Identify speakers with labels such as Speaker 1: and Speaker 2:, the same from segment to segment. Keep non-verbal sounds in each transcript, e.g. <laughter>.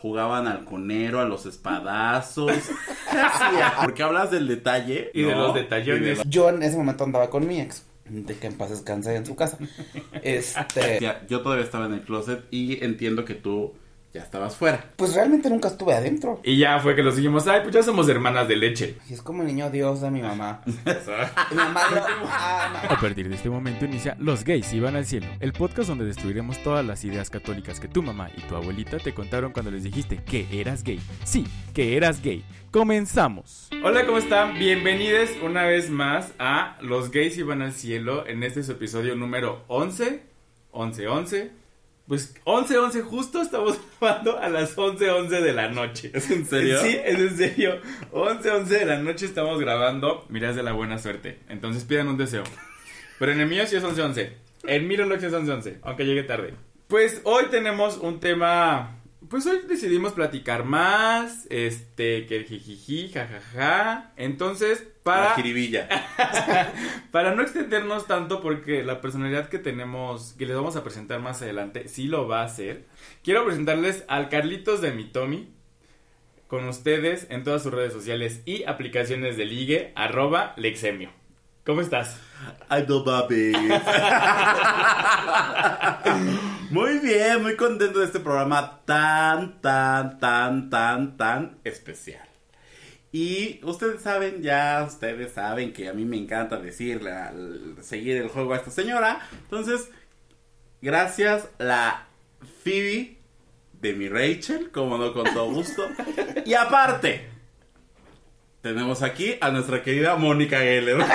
Speaker 1: jugaban al conero, a los espadazos. <laughs> Porque hablas del detalle.
Speaker 2: Y de los detallones.
Speaker 1: De
Speaker 3: Yo en ese momento andaba con mi ex, de que en paz descanse en su casa. <laughs> Este,
Speaker 1: Ya, Yo todavía estaba en el closet y entiendo que tú ya estabas fuera.
Speaker 3: pues realmente nunca estuve adentro.
Speaker 2: Y ya fue que los dijimos, ay, pues ya somos hermanas de leche.
Speaker 3: Y es como el niño Dios de mi mamá. <laughs> Mi mamá lo ama.
Speaker 4: A partir de este momento inicia Los gays iban al cielo, el podcast donde destruiremos todas las ideas católicas que tu mamá y tu abuelita te contaron cuando les dijiste que eras gay. Sí, que eras gay. Comenzamos.
Speaker 2: Hola, ¿cómo están? Bienvenidos una vez más a Los gays iban al cielo en este es episodio número 11. 11, 11. Pues 11, 11, justo estamos <laughs> grabando a las 11, 11 de la noche.
Speaker 1: ¿Es en serio?
Speaker 2: Sí, es en serio. 11, 11 de la noche estamos grabando. Mirás de la buena suerte. Entonces pidan un deseo. Pero en el mío sí es 11, 11. En mi reloj es 11, 11. Aunque llegue tarde. Pues hoy tenemos un tema. Pues hoy decidimos platicar más. Este, que el jijiji, jajaja. Entonces,
Speaker 1: La
Speaker 2: para.
Speaker 1: jiribilla. <laughs>
Speaker 2: Para no extendernos tanto, porque la personalidad que tenemos, que les vamos a presentar más adelante, sí lo va a hacer. Quiero presentarles al Carlitos de Mitomi, con ustedes en todas sus redes sociales y aplicaciones de ligue, arroba Lexemio. ¿Cómo estás?
Speaker 1: I do babies. Muy bien, muy contento de este programa tan, tan, tan, tan, tan especial. Y ustedes saben, ya ustedes saben que a mí me encanta decirle, seguir el juego a esta señora. Entonces, gracias la Phoebe de mi Rachel, como no con todo gusto. Y aparte, tenemos aquí a nuestra querida Mónica Geller. <laughs>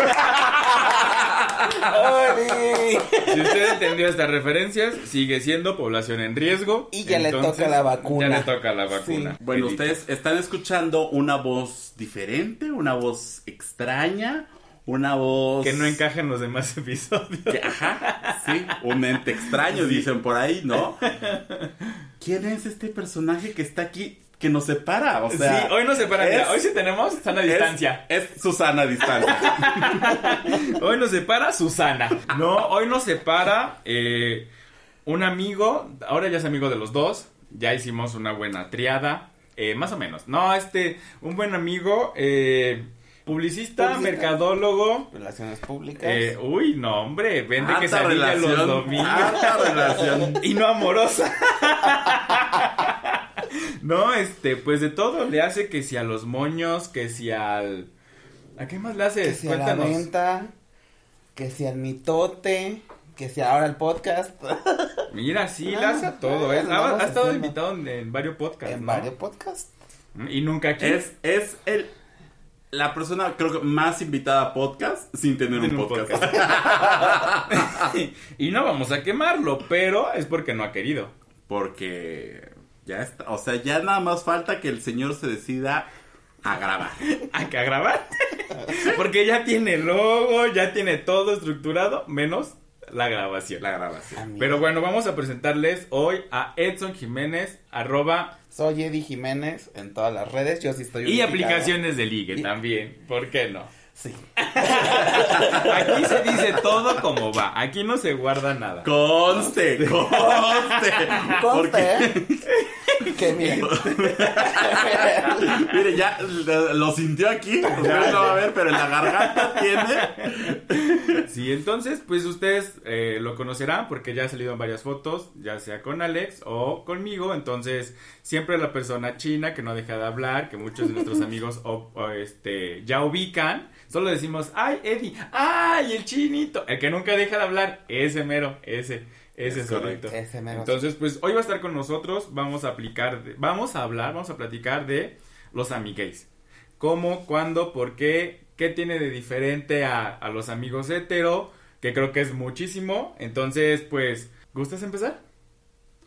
Speaker 2: Si usted entendió estas referencias, sigue siendo población en riesgo.
Speaker 3: Y ya le toca la vacuna.
Speaker 2: Ya le toca la vacuna.
Speaker 1: Bueno, ustedes están escuchando una voz diferente, una voz extraña, una voz...
Speaker 2: Que no encaja en los demás episodios.
Speaker 1: que- ajá, sí, un ente extraño, dicen por ahí, ¿no? <laughs> ¿Quién es este personaje que está aquí, que nos separa? O sea,
Speaker 2: sí, hoy no se para.
Speaker 1: es-
Speaker 2: mira, hoy sí tenemos sana distancia.
Speaker 1: Es, Susana distancia. <laughs>
Speaker 2: Hoy nos separa Susana. No, hoy nos separa eh, un amigo. Ahora ya es amigo de los dos. Ya hicimos una buena triada. eh, más o menos. No, este, un buen amigo. eh, publicista,
Speaker 3: Publicista.
Speaker 2: mercadólogo.
Speaker 3: Relaciones públicas.
Speaker 2: eh, uy, no, hombre. Vende quesadilla los domingos.
Speaker 1: alta relación. <laughs>
Speaker 2: Y no amorosa. <laughs> no, este, pues de todo le hace que si a los moños, que si al. ¿A qué más le
Speaker 3: que
Speaker 2: haces?
Speaker 3: sea la
Speaker 2: Cuéntanos.
Speaker 3: venta, que sea el mitote, que sea ahora el podcast. <laughs>
Speaker 2: Mira, sí,
Speaker 3: Ah,
Speaker 2: le hace a todo, ¿eh?
Speaker 3: ah,
Speaker 2: Ha, estado invitado en, en varios podcasts,
Speaker 3: en
Speaker 2: ¿no?
Speaker 3: varios podcasts.
Speaker 2: Y nunca aquí.
Speaker 1: Es, es el, la persona, creo que más invitada a podcast sin tener un
Speaker 2: En un
Speaker 1: podcast. <laughs> <laughs>
Speaker 2: y no vamos a quemarlo, pero es porque no ha querido.
Speaker 1: Porque ya está, o sea, ya nada más falta que el señor se decida a grabar.
Speaker 2: Hay que grabar. <laughs> porque ya tiene logo, ya tiene todo estructurado, menos la grabación.
Speaker 1: La grabación.
Speaker 3: Amigo.
Speaker 2: Pero bueno, vamos a presentarles hoy a Edson Jiménez, arroba
Speaker 3: Soy Eddie Jiménez en todas las redes. Yo sí estoy
Speaker 2: y
Speaker 3: unificado.
Speaker 2: aplicaciones de ligue
Speaker 3: Y-
Speaker 2: también. ¿Por qué no?
Speaker 3: Sí.
Speaker 2: Aquí se dice todo como va. Aquí no se guarda nada.
Speaker 1: Conste, conste.
Speaker 3: Conste,
Speaker 1: Porque,
Speaker 3: ¿eh? que miren. <laughs>
Speaker 1: mire, ya lo, lo sintió aquí. Usted no va a ver, pero en la garganta tiene.
Speaker 2: Sí, entonces, pues ustedes eh, lo conocerán porque ya ha salido en varias fotos, ya sea con Alex o conmigo. Entonces, siempre la persona china que no deja de hablar, que muchos de nuestros <laughs> amigos o- o, este, ya ubican. Solo decimos, ay, Eddie, ay, el chinito. El que nunca deja de hablar, ese mero, ese, ese
Speaker 1: Es
Speaker 2: solito.
Speaker 3: Ese mero.
Speaker 2: Entonces, pues hoy va a estar con nosotros, vamos a aplicar, de- vamos a hablar, vamos a platicar de los amigues. ¿Cómo, cuándo, por qué, qué tiene de diferente a, a los amigos hetero? Que creo que es muchísimo. Entonces, pues, ¿gustas empezar?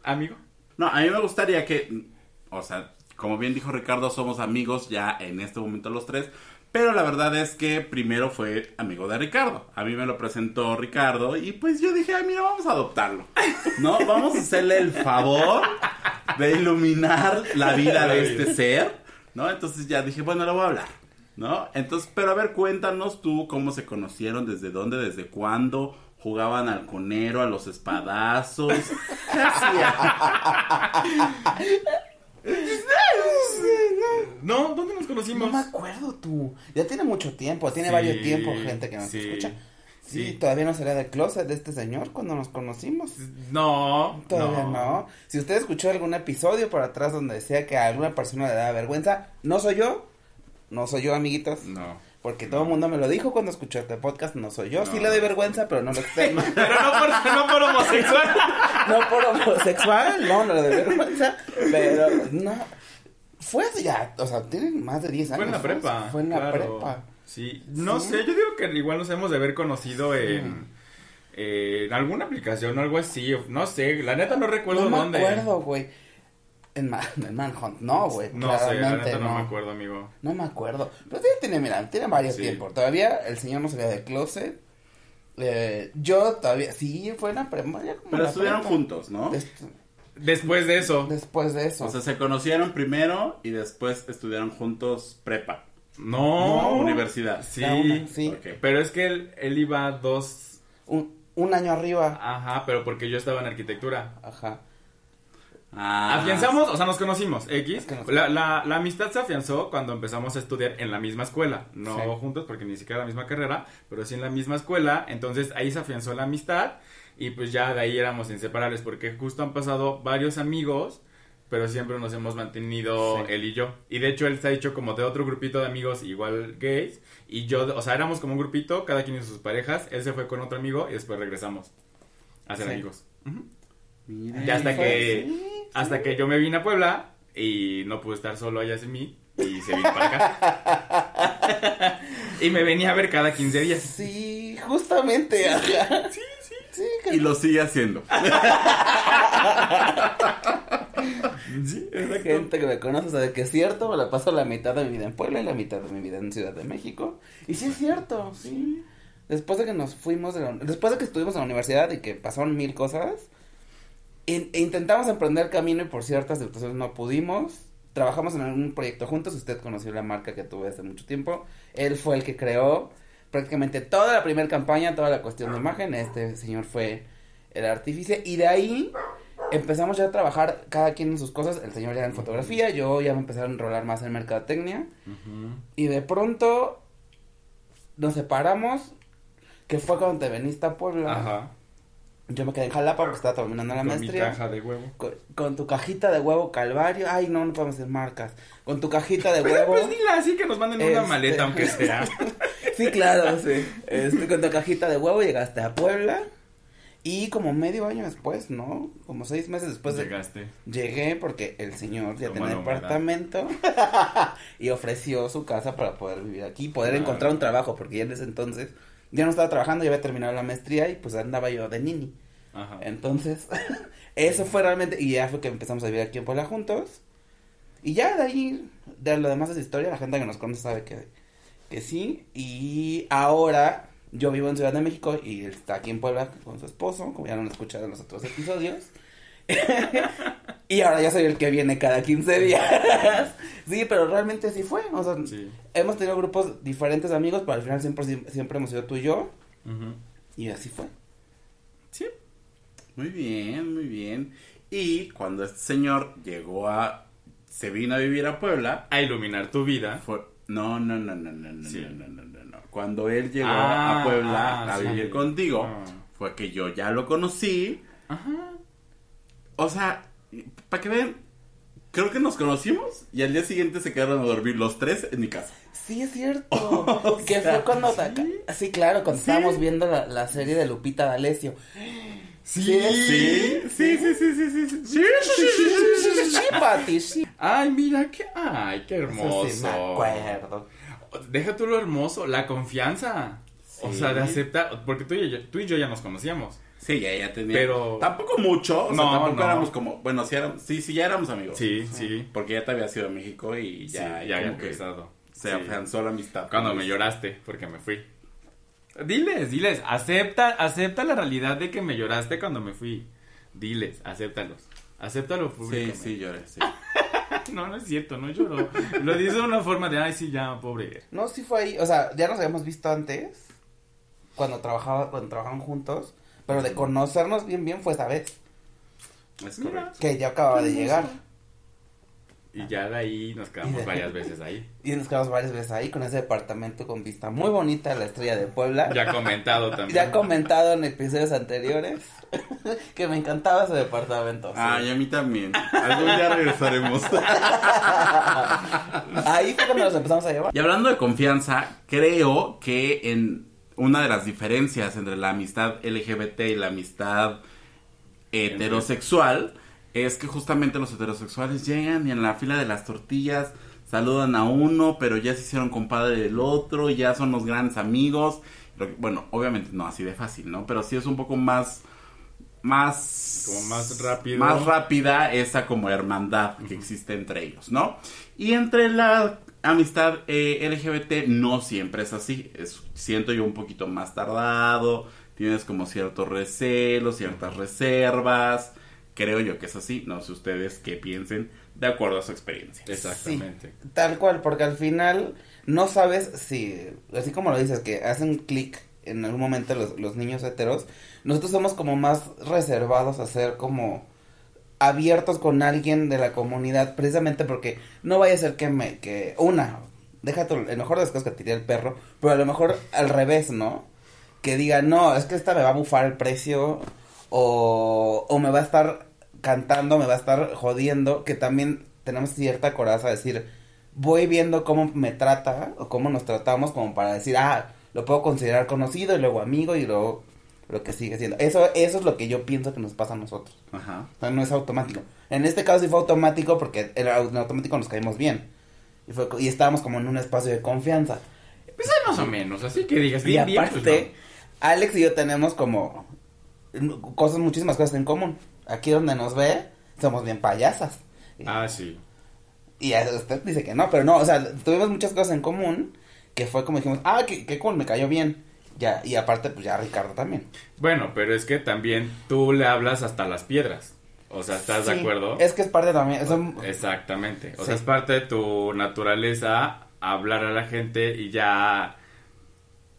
Speaker 2: Amigo.
Speaker 1: No, a mí me gustaría que, o sea, como bien dijo Ricardo, somos amigos ya en este momento los tres. Pero la verdad es que primero fue amigo de Ricardo. A mí me lo presentó Ricardo y pues yo dije, ah, mira, vamos a adoptarlo. ¿No? <laughs> Vamos a hacerle el favor de iluminar la vida de este ser. ¿No? Entonces ya dije, bueno, le voy a hablar. ¿No? Entonces, pero a ver, cuéntanos tú cómo se conocieron, desde dónde, desde cuándo jugaban al conero, a los espadazos. <laughs> ¿Qué hacían? <laughs>
Speaker 2: conocimos?
Speaker 3: No me acuerdo tú. Ya tiene mucho tiempo, tiene
Speaker 2: Sí,
Speaker 3: varios tiempos, gente que nos
Speaker 2: sí,
Speaker 3: escucha. Sí,
Speaker 2: sí.
Speaker 3: todavía no salía del closet de este señor cuando nos conocimos.
Speaker 2: No,
Speaker 3: Todavía no. Si usted escuchó algún episodio por atrás donde decía que a alguna persona le da vergüenza, no soy yo. No soy yo, amiguitos.
Speaker 2: No.
Speaker 3: Porque todo el mundo me lo dijo cuando escuchó este podcast, no soy yo.
Speaker 2: No.
Speaker 3: Sí le doy vergüenza, pero no lo <laughs> externo.
Speaker 2: Pero no por, no por homosexual. <laughs>
Speaker 3: no por homosexual, no, no le doy vergüenza. Pero no. Fue ya, o sea, tienen más de 10 años.
Speaker 2: Fue en la prepa.
Speaker 3: Fue en la
Speaker 2: claro.
Speaker 3: prepa.
Speaker 2: Sí. No
Speaker 3: Sí.
Speaker 2: sé, yo digo que igual nos hemos de haber conocido en, eh, en alguna aplicación o algo así. No sé, la neta no recuerdo
Speaker 3: no
Speaker 2: dónde.
Speaker 3: me acuerdo, güey. En, Ma- en Manhunt, no, güey.
Speaker 2: No sé, la
Speaker 3: claramente
Speaker 2: neta no, me acuerdo, amigo.
Speaker 3: No me acuerdo. Pero tiene, mira, tiene varios
Speaker 2: Sí.
Speaker 3: tiempos. Todavía el señor no salía del closet. Eh, yo todavía, sí, fue en la prepa.
Speaker 1: Pero
Speaker 3: la
Speaker 1: estuvieron
Speaker 3: prepa.
Speaker 1: juntos, ¿no?
Speaker 3: Des-
Speaker 2: Después de eso.
Speaker 3: después de eso.
Speaker 1: O sea, se conocieron primero y después estudiaron juntos prepa.
Speaker 2: No.
Speaker 1: Universidad.
Speaker 2: Sí.
Speaker 3: Una, sí.
Speaker 2: Pero es que él, él iba dos.
Speaker 3: un, un año arriba.
Speaker 2: Ajá, pero porque yo estaba en arquitectura.
Speaker 3: Ajá.
Speaker 1: Ah,
Speaker 2: Afianzamos, o sea, nos conocimos, X.
Speaker 3: Es que nos-
Speaker 2: La, la, la amistad se afianzó cuando empezamos a estudiar en la misma escuela. No
Speaker 3: Sí.
Speaker 2: juntos porque ni siquiera la misma carrera, pero sí en la misma escuela. Entonces ahí se afianzó la amistad y pues ya de ahí éramos inseparables porque justo han pasado varios amigos, pero siempre nos hemos mantenido
Speaker 3: Sí.
Speaker 2: él y yo. Y de hecho él se ha hecho como de otro grupito de amigos igual gays y yo, o sea, éramos como un grupito, cada quien y sus parejas. Él se fue con otro amigo y después regresamos a ser
Speaker 3: Sí.
Speaker 2: amigos.
Speaker 1: Mira.
Speaker 2: Ya hasta que
Speaker 3: sí,
Speaker 2: hasta que yo me vine a Puebla y no pude estar solo allá sin mí y se vino para acá. <laughs> <laughs> y me venía a ver cada 15 días.
Speaker 3: Sí, justamente. ajá. Sí, sí.
Speaker 1: Y lo sigue haciendo. <laughs>
Speaker 2: Sí,
Speaker 3: gente que me conoce sabe que es cierto, me la paso la mitad de mi vida en Puebla y la mitad de mi vida en Ciudad de México. Y sí es cierto, sí. Después de que nos fuimos, de la- después de que estuvimos en la universidad y que pasaron mil cosas, in- e intentamos emprender camino y por ciertas situaciones no pudimos. Trabajamos en un proyecto juntos, usted conoció la marca que tuve hace mucho tiempo. Él fue el que creó prácticamente toda la primera campaña, toda la cuestión de imagen. Este señor fue el artífice y de ahí empezamos ya a trabajar cada quien en sus cosas. El señor ya en fotografía, yo ya me empecé a enrolar más en mercadotecnia. Y de pronto nos separamos, que fue cuando te veniste a Puebla.
Speaker 2: Ajá.
Speaker 3: Yo me quedé en Jalapa porque estaba terminando la
Speaker 2: Con mi
Speaker 3: maestría.
Speaker 2: caja de huevo.
Speaker 3: Con, con tu cajita de huevo calvario. Ay, no, no podemos decir marcas. Con tu cajita de <laughs> huevo.
Speaker 2: Pues dile así que nos manden una
Speaker 3: Este-
Speaker 2: maleta aunque sea. <laughs>
Speaker 3: sí, claro, sí. Este, con tu cajita de huevo llegaste a Puebla. Y como medio año después, ¿no? Como seis meses después de,
Speaker 2: Llegaste.
Speaker 3: Llegué porque el señor ya tenía departamento <laughs> y ofreció su casa para poder vivir aquí, poder
Speaker 2: Claro.
Speaker 3: encontrar un trabajo, porque ya en ese entonces ya no estaba trabajando, ya había terminado la maestría y pues andaba yo de nini.
Speaker 2: Ajá.
Speaker 3: Entonces, <laughs> eso fue realmente, y ya fue que empezamos a vivir aquí en Puebla juntos. Y ya de ahí, de lo demás es historia, la gente que nos conoce sabe que, que sí. Y ahora yo vivo en Ciudad de México y él está aquí en Puebla con su esposo, como ya lo han escuchado en los otros episodios. <laughs> y ahora ya soy el que viene cada 15 días. <laughs> sí, pero realmente sí fue. O sea,
Speaker 2: Sí.
Speaker 3: hemos tenido grupos diferentes amigos, pero al final siempre, siempre hemos sido tú y yo.
Speaker 2: Ujú.
Speaker 3: Y así fue.
Speaker 2: Sí.
Speaker 1: Muy bien, muy bien. Y cuando este señor llegó a... Se vino a vivir a Puebla,
Speaker 2: A iluminar tu vida.
Speaker 1: fue... No, no, no, no, no, no,
Speaker 2: Sí.
Speaker 1: no, no, no, no, no. Cuando él llegó
Speaker 2: Ah,
Speaker 1: a Puebla
Speaker 2: ah,
Speaker 1: a
Speaker 2: sí.
Speaker 1: vivir contigo,
Speaker 2: Ah.
Speaker 1: fue que yo ya lo conocí.
Speaker 2: Ajá.
Speaker 1: O sea, para que vean, creo que nos conocimos y al día siguiente se quedaron a dormir los tres en mi casa.
Speaker 3: Sí, es cierto. <laughs> que fue cuando. Sí, claro, cuando estábamos viendo la, la serie de Lupita D'Alessio.
Speaker 2: Sí.
Speaker 3: Sí,
Speaker 1: Sí, sí, sí, sí, sí, sí. sí. Sí, sí, sí, sí, sí, sí, sí.
Speaker 3: Sí, Pati, sí.
Speaker 2: Ay, mira qué. Ay, qué hermoso.
Speaker 3: Eso sí me acuerdo.
Speaker 2: Deja tú lo hermoso, la confianza. O
Speaker 1: Sí.
Speaker 2: sea, de aceptar. Porque tú y, yo, tú y yo ya nos conocíamos.
Speaker 1: Sí, ya, ya tenía.
Speaker 2: Pero-
Speaker 1: Tampoco mucho. O sea,
Speaker 2: No,
Speaker 1: tampoco
Speaker 2: no.
Speaker 1: éramos como. Bueno, sí, éramos, sí, sí, ya éramos amigos.
Speaker 2: Sí, sí.
Speaker 1: Porque ya te había sido a México y
Speaker 2: Sí,
Speaker 1: ya,
Speaker 2: ya había empezado.
Speaker 1: se
Speaker 2: Sí.
Speaker 1: afianzó la amistad.
Speaker 2: Cuando me lloraste, porque me fui. Diles, diles, acepta, acepta la realidad de que me lloraste cuando me fui. Diles, acéptalos. Acéptalo
Speaker 1: Sí,
Speaker 2: públicamente.
Speaker 1: sí, lloré, sí. <laughs>
Speaker 2: No, no es cierto, no lloró. Lo dice de una forma de, ay, sí, ya, pobre.
Speaker 3: No, sí fue ahí. O sea, ya nos habíamos visto antes. Cuando trabajaba, cuando trabajaban juntos. Pero de conocernos bien, bien fue esa vez.
Speaker 1: Es
Speaker 2: Mira.
Speaker 1: correcto.
Speaker 3: Que ya acababa de llegar.
Speaker 2: Y ya de ahí nos
Speaker 3: Y
Speaker 2: quedamos
Speaker 3: de-
Speaker 2: varias veces ahí.
Speaker 3: Y nos quedamos varias veces ahí con ese departamento con vista muy bonita a la estrella de Puebla.
Speaker 2: Ya comentado también.
Speaker 3: Ya comentado en episodios anteriores <laughs> que me encantaba ese departamento. sí.
Speaker 1: Ay, a mí también. Algún día regresaremos. <laughs>
Speaker 3: Ahí fue cuando nos empezamos a llevar.
Speaker 1: Y hablando de confianza, creo que en una de las diferencias entre la amistad LGBT y la amistad heterosexual es que justamente los heterosexuales llegan y en la fila de las tortillas saludan a uno, pero ya se hicieron compadre del otro, ya son los grandes amigos. Bueno, obviamente no así de fácil, ¿no? Pero sí es un poco más más
Speaker 2: Como más rápido.
Speaker 1: más rápida esa como hermandad que existe entre ellos, ¿no? Y entre la amistad eh, LGBT no siempre es así, es, siento yo un poquito más tardado, tienes como ciertos recelos, ciertas reservas, creo yo que es así, no sé ustedes qué piensen de acuerdo a su experiencia.
Speaker 2: Exactamente.
Speaker 3: Sí, tal cual, porque al final no sabes si, así como lo dices, que hacen clic en algún momento los, los niños heteros, nosotros somos como más reservados a ser como abiertos con alguien de la comunidad, precisamente porque no vaya a ser que me, que una, déjate, el mejor de las cosas que diría el perro, pero a lo mejor al revés, ¿no? Que diga, no, es que esta me va a bufar el precio, o, o me va a estar cantando, me va a estar jodiendo, que también tenemos cierta coraza de decir, voy viendo cómo me trata, o cómo nos tratamos, como para decir, ah, lo puedo considerar conocido, y luego amigo, y luego lo que sigue siendo. Eso, eso es lo que yo pienso que nos pasa a nosotros.
Speaker 1: Ajá.
Speaker 3: O sea, no es automático. En este caso sí fue automático porque en en automático nos caímos bien. Y, fue, y estábamos como en un espacio de confianza.
Speaker 2: Pues hay más o menos, así que digas
Speaker 3: Y
Speaker 2: bien, bien, pues,
Speaker 3: aparte, Alex y yo tenemos como cosas, muchísimas cosas en común. Aquí donde nos ve, somos bien payasas.
Speaker 2: Ah, sí.
Speaker 3: y usted dice que no, pero no, o sea, tuvimos muchas cosas en común que fue como dijimos, ah, qué, qué cool, me cayó bien. Ya, y aparte, pues ya Ricardo también.
Speaker 2: Bueno, pero es que también tú le hablas hasta las piedras. O sea, ¿estás de acuerdo?
Speaker 3: Es que es parte también.
Speaker 2: Exactamente. O
Speaker 3: Sí.
Speaker 2: sea, es parte de tu naturaleza hablar a la gente y ya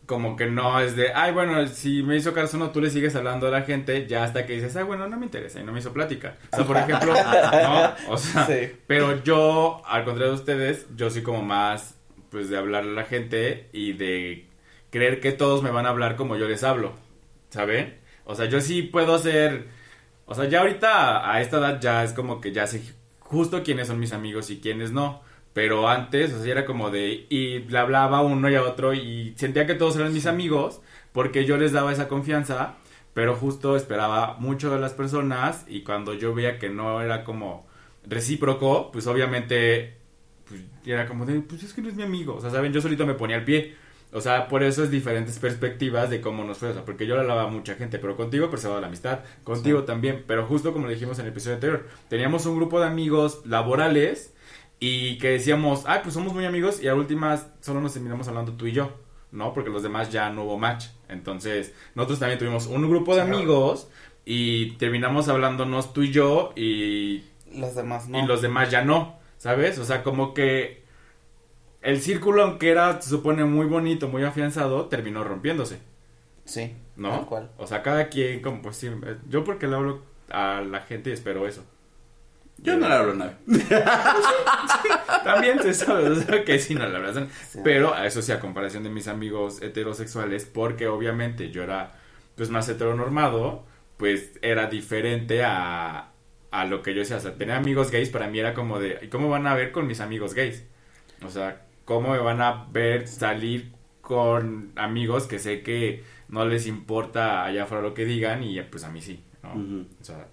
Speaker 2: como que no es de, ay, bueno, si me hizo caso no, tú le sigues hablando a la gente ya hasta que dices, ay, bueno, no me interesa y no me hizo plática. O sea, por ejemplo, <laughs> ¿no? O sea,
Speaker 3: Sí.
Speaker 2: pero yo, al contrario de ustedes, yo soy como más, pues, de hablar a la gente y de creer que todos me van a hablar como yo les hablo, ¿saben? O sea, yo sí puedo ser, o sea, ya ahorita a esta edad ya es como que ya sé justo quiénes son mis amigos y quiénes no. Pero antes, o sea, era como de, y le hablaba a uno y a otro y sentía que todos eran mis amigos porque yo les daba esa confianza, pero justo esperaba mucho de las personas y cuando yo veía que no era como recíproco, pues obviamente pues, era como de, pues es que no es mi amigo, o sea, ¿saben? Yo solito me ponía al pie. O sea, por eso es diferentes perspectivas de cómo nos fue, o sea, porque yo le hablaba a mucha gente, pero contigo preservaba la amistad, contigo también, pero justo como le dijimos en el episodio anterior, teníamos un grupo de amigos laborales y que decíamos, ah, pues somos muy amigos y a últimas solo nos terminamos hablando tú y yo, ¿no? Porque los demás ya no hubo match. Entonces, nosotros también tuvimos un grupo de amigos y terminamos hablándonos tú y yo y
Speaker 3: Los demás no.
Speaker 2: y los demás ya no, ¿sabes? O sea, como que el círculo, aunque era, se supone, muy bonito, muy afianzado, terminó rompiéndose,
Speaker 3: Sí,
Speaker 2: ¿no?
Speaker 3: tal cual.
Speaker 2: O sea, cada quien, como pues sí, eh, yo porque le hablo a la gente y espero eso.
Speaker 1: Yo no le hablo a nadie. <laughs>
Speaker 2: También se sabe, o sea, que sí, no la verdad.
Speaker 3: Sí.
Speaker 2: Pero a eso sí, a comparación de mis amigos heterosexuales, porque obviamente yo era, pues, más heteronormado, pues, era diferente a, a lo que yo hacía. O sea, tener amigos gays para mí era como de, ¿y cómo van a ver con mis amigos gays? O sea, ¿cómo me van a ver salir con amigos que sé que no les importa allá afuera lo que digan y pues a mí sí, ¿no? O sea,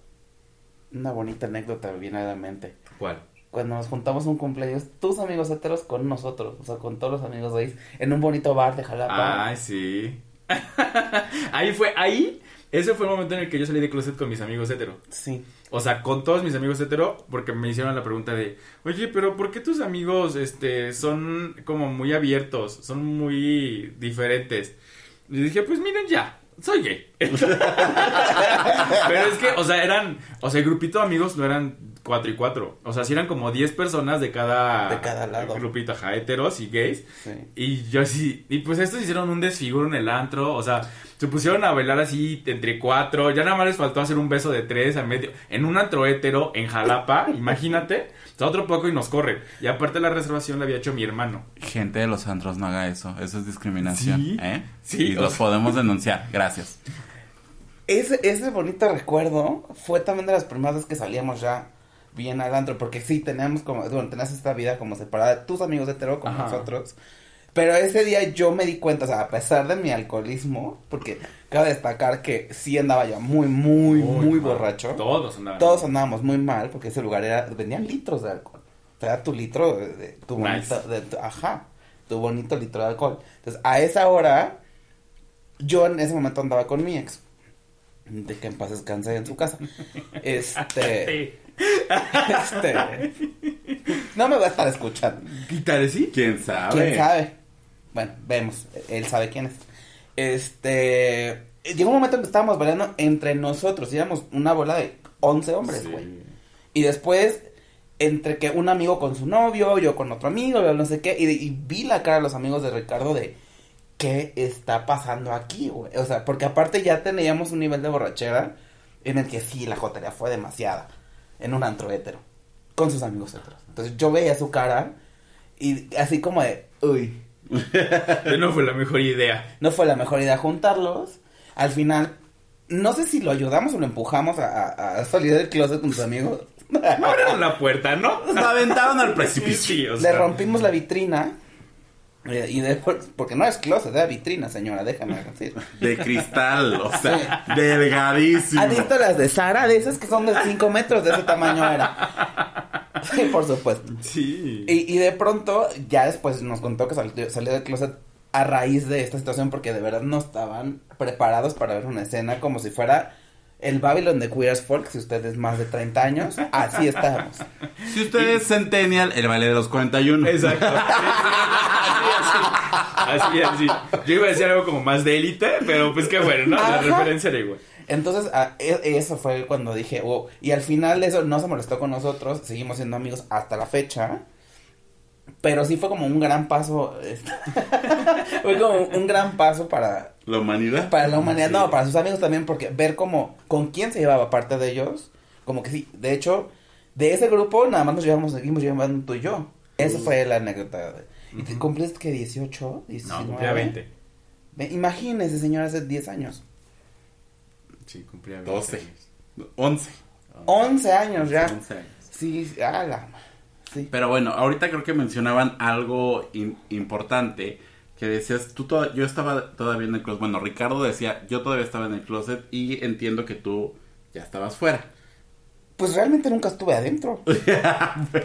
Speaker 3: Una bonita anécdota me viene a la mente.
Speaker 2: ¿cuál?
Speaker 3: Cuando nos juntamos un cumpleaños, tus amigos heteros con nosotros, o sea, con todos los amigos gays, en un bonito bar de Jalapa.
Speaker 2: Ay, sí. <laughs> ahí fue, ahí, ese fue el momento en el que yo salí de closet con mis amigos hetero.
Speaker 3: Sí.
Speaker 2: O sea, con todos mis amigos hetero, porque me hicieron la pregunta de, oye, pero ¿por qué tus amigos, este, son como muy abiertos, son muy diferentes? Y dije, pues miren ya, soy gay. <laughs> Pero es que, o sea, eran, o sea, el grupito de amigos no eran cuatro y cuatro. O sea, sí eran como 10 personas de cada,
Speaker 3: De cada lado.
Speaker 2: grupito, ajá, heteros y gays.
Speaker 3: Sí.
Speaker 2: Y yo así, y pues estos hicieron un desfiguro en el antro, o sea, se pusieron a bailar así entre cuatro, ya nada más les faltó hacer un beso de tres a medio, en un antro hétero en Jalapa, <laughs> imagínate, o sea, otro poco y nos corre. Y aparte la reservación la había hecho mi hermano.
Speaker 1: Gente de los antros, no haga eso. Eso es discriminación.
Speaker 2: Sí.
Speaker 1: ¿eh?
Speaker 2: Sí,
Speaker 1: Y los
Speaker 2: sea-
Speaker 1: podemos denunciar. Gracias. <laughs>
Speaker 3: Ese, ese bonito recuerdo fue también de las primeras veces que salíamos ya bien al antro, porque sí, teníamos como, bueno, tenías esta vida como separada de tus amigos de hetero como
Speaker 2: Ajá.
Speaker 3: nosotros. Pero ese día yo me di cuenta, o sea, a pesar de mi alcoholismo, porque cabe destacar que sí andaba yo muy, muy, muy,
Speaker 2: mal.
Speaker 3: borracho.
Speaker 2: Todos andaban.
Speaker 3: Todos andábamos muy mal, porque ese lugar era, vendían litros de alcohol. O sea, tu litro de, de tu
Speaker 2: Nice.
Speaker 3: bonito, de tu- ajá, tu bonito litro de alcohol. Entonces, a esa hora, yo en ese momento andaba con mi ex. De que en paz descanse en su casa. <laughs> Este, este, no me va a estar escuchando.
Speaker 2: ¿Quitar sí?
Speaker 1: ¿Quién sabe?
Speaker 3: ¿Quién sabe? Bueno, vemos. Él sabe quién es. Este. Llegó un momento en que estábamos bailando entre nosotros. Éramos una bola de 11 hombres,
Speaker 2: Sí.
Speaker 3: güey. Y después, entre que un amigo con su novio, yo con otro amigo, yo no sé qué. Y, y vi la cara de los amigos de Ricardo de. ¿Qué está pasando aquí, güey? O sea, porque aparte ya teníamos un nivel de borrachera en el que sí, la jotería fue demasiada. En un antro hétero. Con sus amigos heteros. Entonces yo veía su cara. Y así como de. Uy. <laughs>
Speaker 2: No fue la mejor idea.
Speaker 3: No fue la mejor idea juntarlos. Al final, no sé si lo ayudamos o lo empujamos a, a- a salir del closet con sus amigos. <laughs>
Speaker 2: No abrieron la puerta, ¿no?
Speaker 1: Nos aventaron al precipicio.
Speaker 2: Sí, o
Speaker 3: Le rompimos la vitrina. Eh, Y después, porque no es closet, era vitrina, señora, déjame decir.
Speaker 1: De cristal, o sea, delgadísimo.
Speaker 3: ¿Has visto las de Sara? De esas que son de 5 metros, de ese tamaño era. Sí, por supuesto.
Speaker 2: Sí.
Speaker 3: Y, y de pronto, ya después nos contó que salió, salió del closet a raíz de esta situación porque de verdad no estaban preparados para ver una escena como si fuera el Babylon de Queer as Folk, si usted es más de 30 años, así estábamos.
Speaker 1: Si usted es Centennial, el baile de los 41.
Speaker 2: Exacto. Así, así. Así, así. Yo iba a decir algo como más de élite, pero pues qué bueno, ¿no? La
Speaker 3: Ajá.
Speaker 2: referencia era igual.
Speaker 3: Entonces, a- e- eso fue cuando dije, wow. Y al final eso no se molestó con nosotros, seguimos siendo amigos hasta la fecha. Pero sí fue como un gran paso. <laughs> fue como un gran paso para,
Speaker 1: La humanidad.
Speaker 3: para la humanidad,
Speaker 2: Sí.
Speaker 3: no, para sus amigos también, porque ver como con quién se llevaba parte de ellos, como que sí, de hecho, de ese grupo nada más nos llevamos, seguimos llevando tú y yo. Esa fue la anécdota. ¿Y te
Speaker 2: Ujú.
Speaker 3: cumpliste que 18? 19?
Speaker 2: No, cumplía 20.
Speaker 3: Ve, Imagínese, señor, hace 10 años.
Speaker 2: Sí, cumplía 20.
Speaker 1: 12. 11.
Speaker 3: 11 años ya.
Speaker 1: 11 años.
Speaker 3: Sí, ah, la- Sí.
Speaker 1: Pero bueno, ahorita creo que mencionaban algo in- importante que decías, tú toda- yo estaba todavía en el closet. Bueno, Ricardo decía, yo todavía estaba en el closet y entiendo que tú ya estabas fuera.
Speaker 3: Pues realmente nunca estuve adentro. <laughs>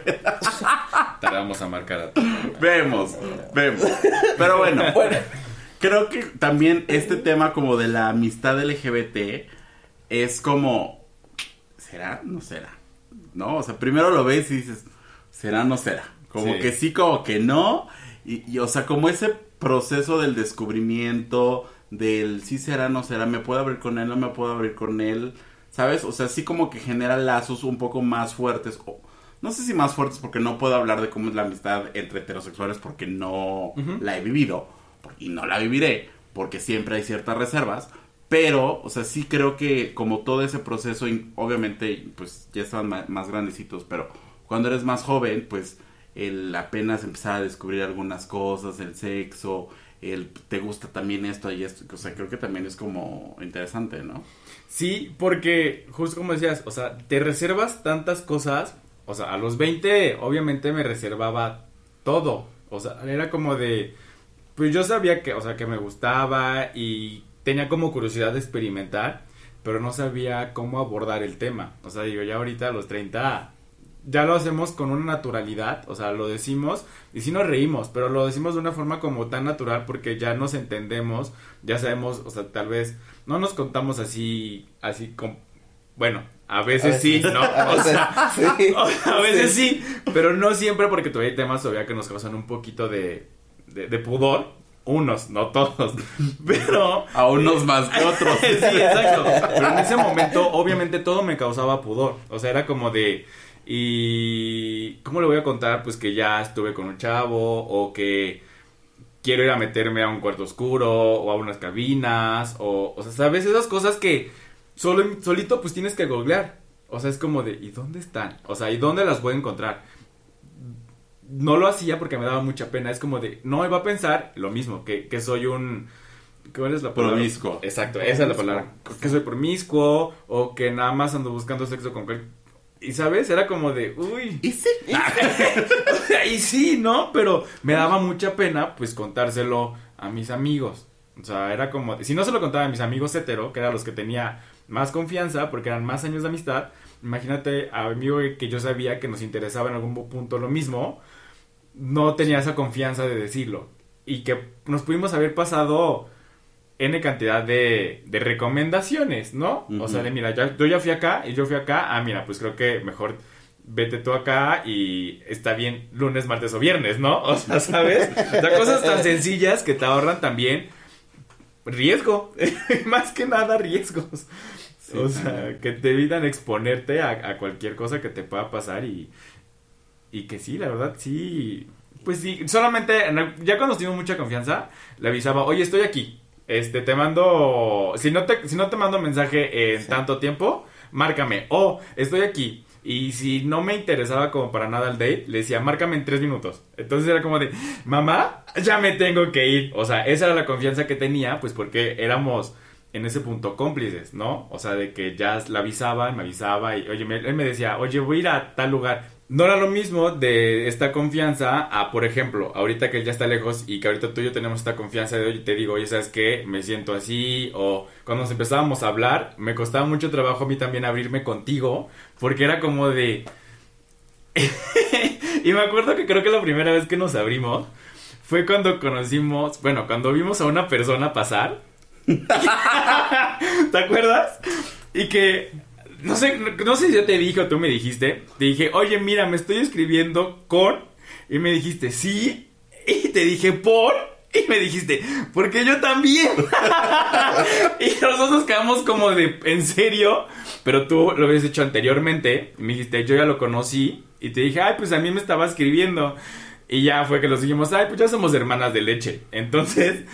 Speaker 2: Tardamos a marcar a
Speaker 1: Vemos, vemos. Pero bueno, <laughs>
Speaker 3: Bueno,
Speaker 1: creo que también este tema como de la amistad LGBT es como, ¿será? No será. ¿No? O sea, primero lo ves y dices, ¿será? No será. Como
Speaker 2: Sí.
Speaker 1: que sí, como que no. Y, y, o sea, como ese proceso del descubrimiento, del sí será, no será, me puedo abrir con él, no me puedo abrir con él, ¿sabes? O sea, sí como que genera lazos un poco más fuertes. O, no sé si más fuertes porque no puedo hablar de cómo es la amistad entre heterosexuales porque no la he vivido y no la viviré porque siempre hay ciertas reservas. Pero, o sea, sí creo que como todo ese proceso, obviamente, pues ya estaban más grandecitos, pero cuando eres más joven, pues el apenas empezar a descubrir algunas cosas, el sexo, el te gusta también esto y esto, o sea, creo que también es como interesante, ¿no?
Speaker 2: Sí, porque justo como decías, o sea, te reservas tantas cosas, o sea, a los 20 obviamente me reservaba todo, o sea, era como de, pues yo sabía que, o sea, que me gustaba y tenía como curiosidad de experimentar, pero no sabía cómo abordar el tema, o sea, digo, ya ahorita a los 30 ya lo hacemos con una naturalidad, o sea, lo decimos y sí nos reímos, pero lo decimos de una forma como tan natural porque ya nos entendemos, ya sabemos, o sea, tal vez no nos contamos así, así con, bueno, a veces,
Speaker 3: A
Speaker 2: sí. ¿no? O sea,
Speaker 3: sí.
Speaker 2: a veces sí, pero no siempre porque todavía hay temas todavía que nos causan un poquito de, de, de pudor, Unos, no todos. <laughs> Pero.
Speaker 1: A unos más que otros. <laughs>
Speaker 2: sí, exacto. Pero en ese momento, obviamente, todo me causaba pudor. O sea, era como de. Y. ¿Cómo le voy a contar? Pues que ya estuve con un chavo. O que quiero ir a meterme a un cuarto oscuro. O a unas cabinas. O, o sea, ¿sabes? Esas cosas que solo, solito pues tienes que googlear. O sea, es como de, ¿y dónde están? O sea, ¿y dónde las voy a encontrar? No lo hacía porque me daba mucha pena. Es como de, no, iba a pensar lo mismo, que, que soy un... ¿Cuál es la palabra?
Speaker 1: Promiscuo.
Speaker 2: Exacto, esa es la palabra. Que soy promiscuo o que nada más ando buscando sexo con cualquier... Y sabes, era como de, uy.
Speaker 1: ¿Y sí? <laughs>
Speaker 2: y sí, ¿no? Pero me daba mucha pena, pues, contárselo a mis amigos. O sea, era como, si no se lo contaba a mis amigos hetero, que eran los que tenía más confianza, porque eran más años de amistad, imagínate a un amigo que yo sabía que nos interesaba en algún punto lo mismo, no tenía esa confianza de decirlo. Y que nos pudimos haber pasado N cantidad de, de recomendaciones, ¿no? O sea, de mira, ya, yo ya fui acá y yo fui acá, ah, mira, pues creo que mejor vete tú acá y está bien lunes, martes o viernes, ¿no? <laughs> O sea, ¿sabes? O sea, cosas tan <laughs> sencillas que te ahorran también riesgo, <laughs> más que nada riesgos. o sea, que te evitan exponerte a, a, cualquier cosa que te pueda pasar y, y que sí, la verdad, sí. Pues sí, solamente, ya cuando tuvimos mucha confianza, le avisaba, oye, estoy aquí. Este, te mando, si no te, si no te mando mensaje en sí. tanto tiempo, márcame. O, estoy aquí. Y si no me interesaba como para nada el date, le decía, márcame en tres minutos. Entonces era como de, mamá, ya me tengo que ir. O sea, esa era la confianza que tenía, pues porque éramos en ese punto cómplices, ¿no? O sea, de que ya la avisaba, me avisaba y, oye, me, él me decía, oye, voy a ir a tal lugar. No era lo mismo de esta confianza a, por ejemplo, ahorita que él ya está lejos y que ahorita tú y yo tenemos esta confianza de, oye, te digo, oye, ¿sabes qué? Me siento así. O cuando nos empezábamos a hablar, me costaba mucho trabajo a mí también abrirme contigo, porque era como de... <laughs> y me acuerdo que creo que la primera vez que nos abrimos fue cuando conocimos, bueno, cuando vimos a una persona pasar. <laughs> <laughs> ¿Te acuerdas? Y que no sé, no sé si yo te dije o tú me dijiste. Te dije, oye, mira, me estoy escribiendo con. Y me dijiste, sí. Y te dije, por. Y me dijiste, porque yo también. <laughs> y nosotros nos quedamos como de, ¿en serio? Pero tú lo habías hecho anteriormente. Y me dijiste, yo ya lo conocí. Y te dije, ay, pues a mí me estaba escribiendo. Y ya fue que lo seguimos, ay, pues ya somos hermanas de leche. Entonces,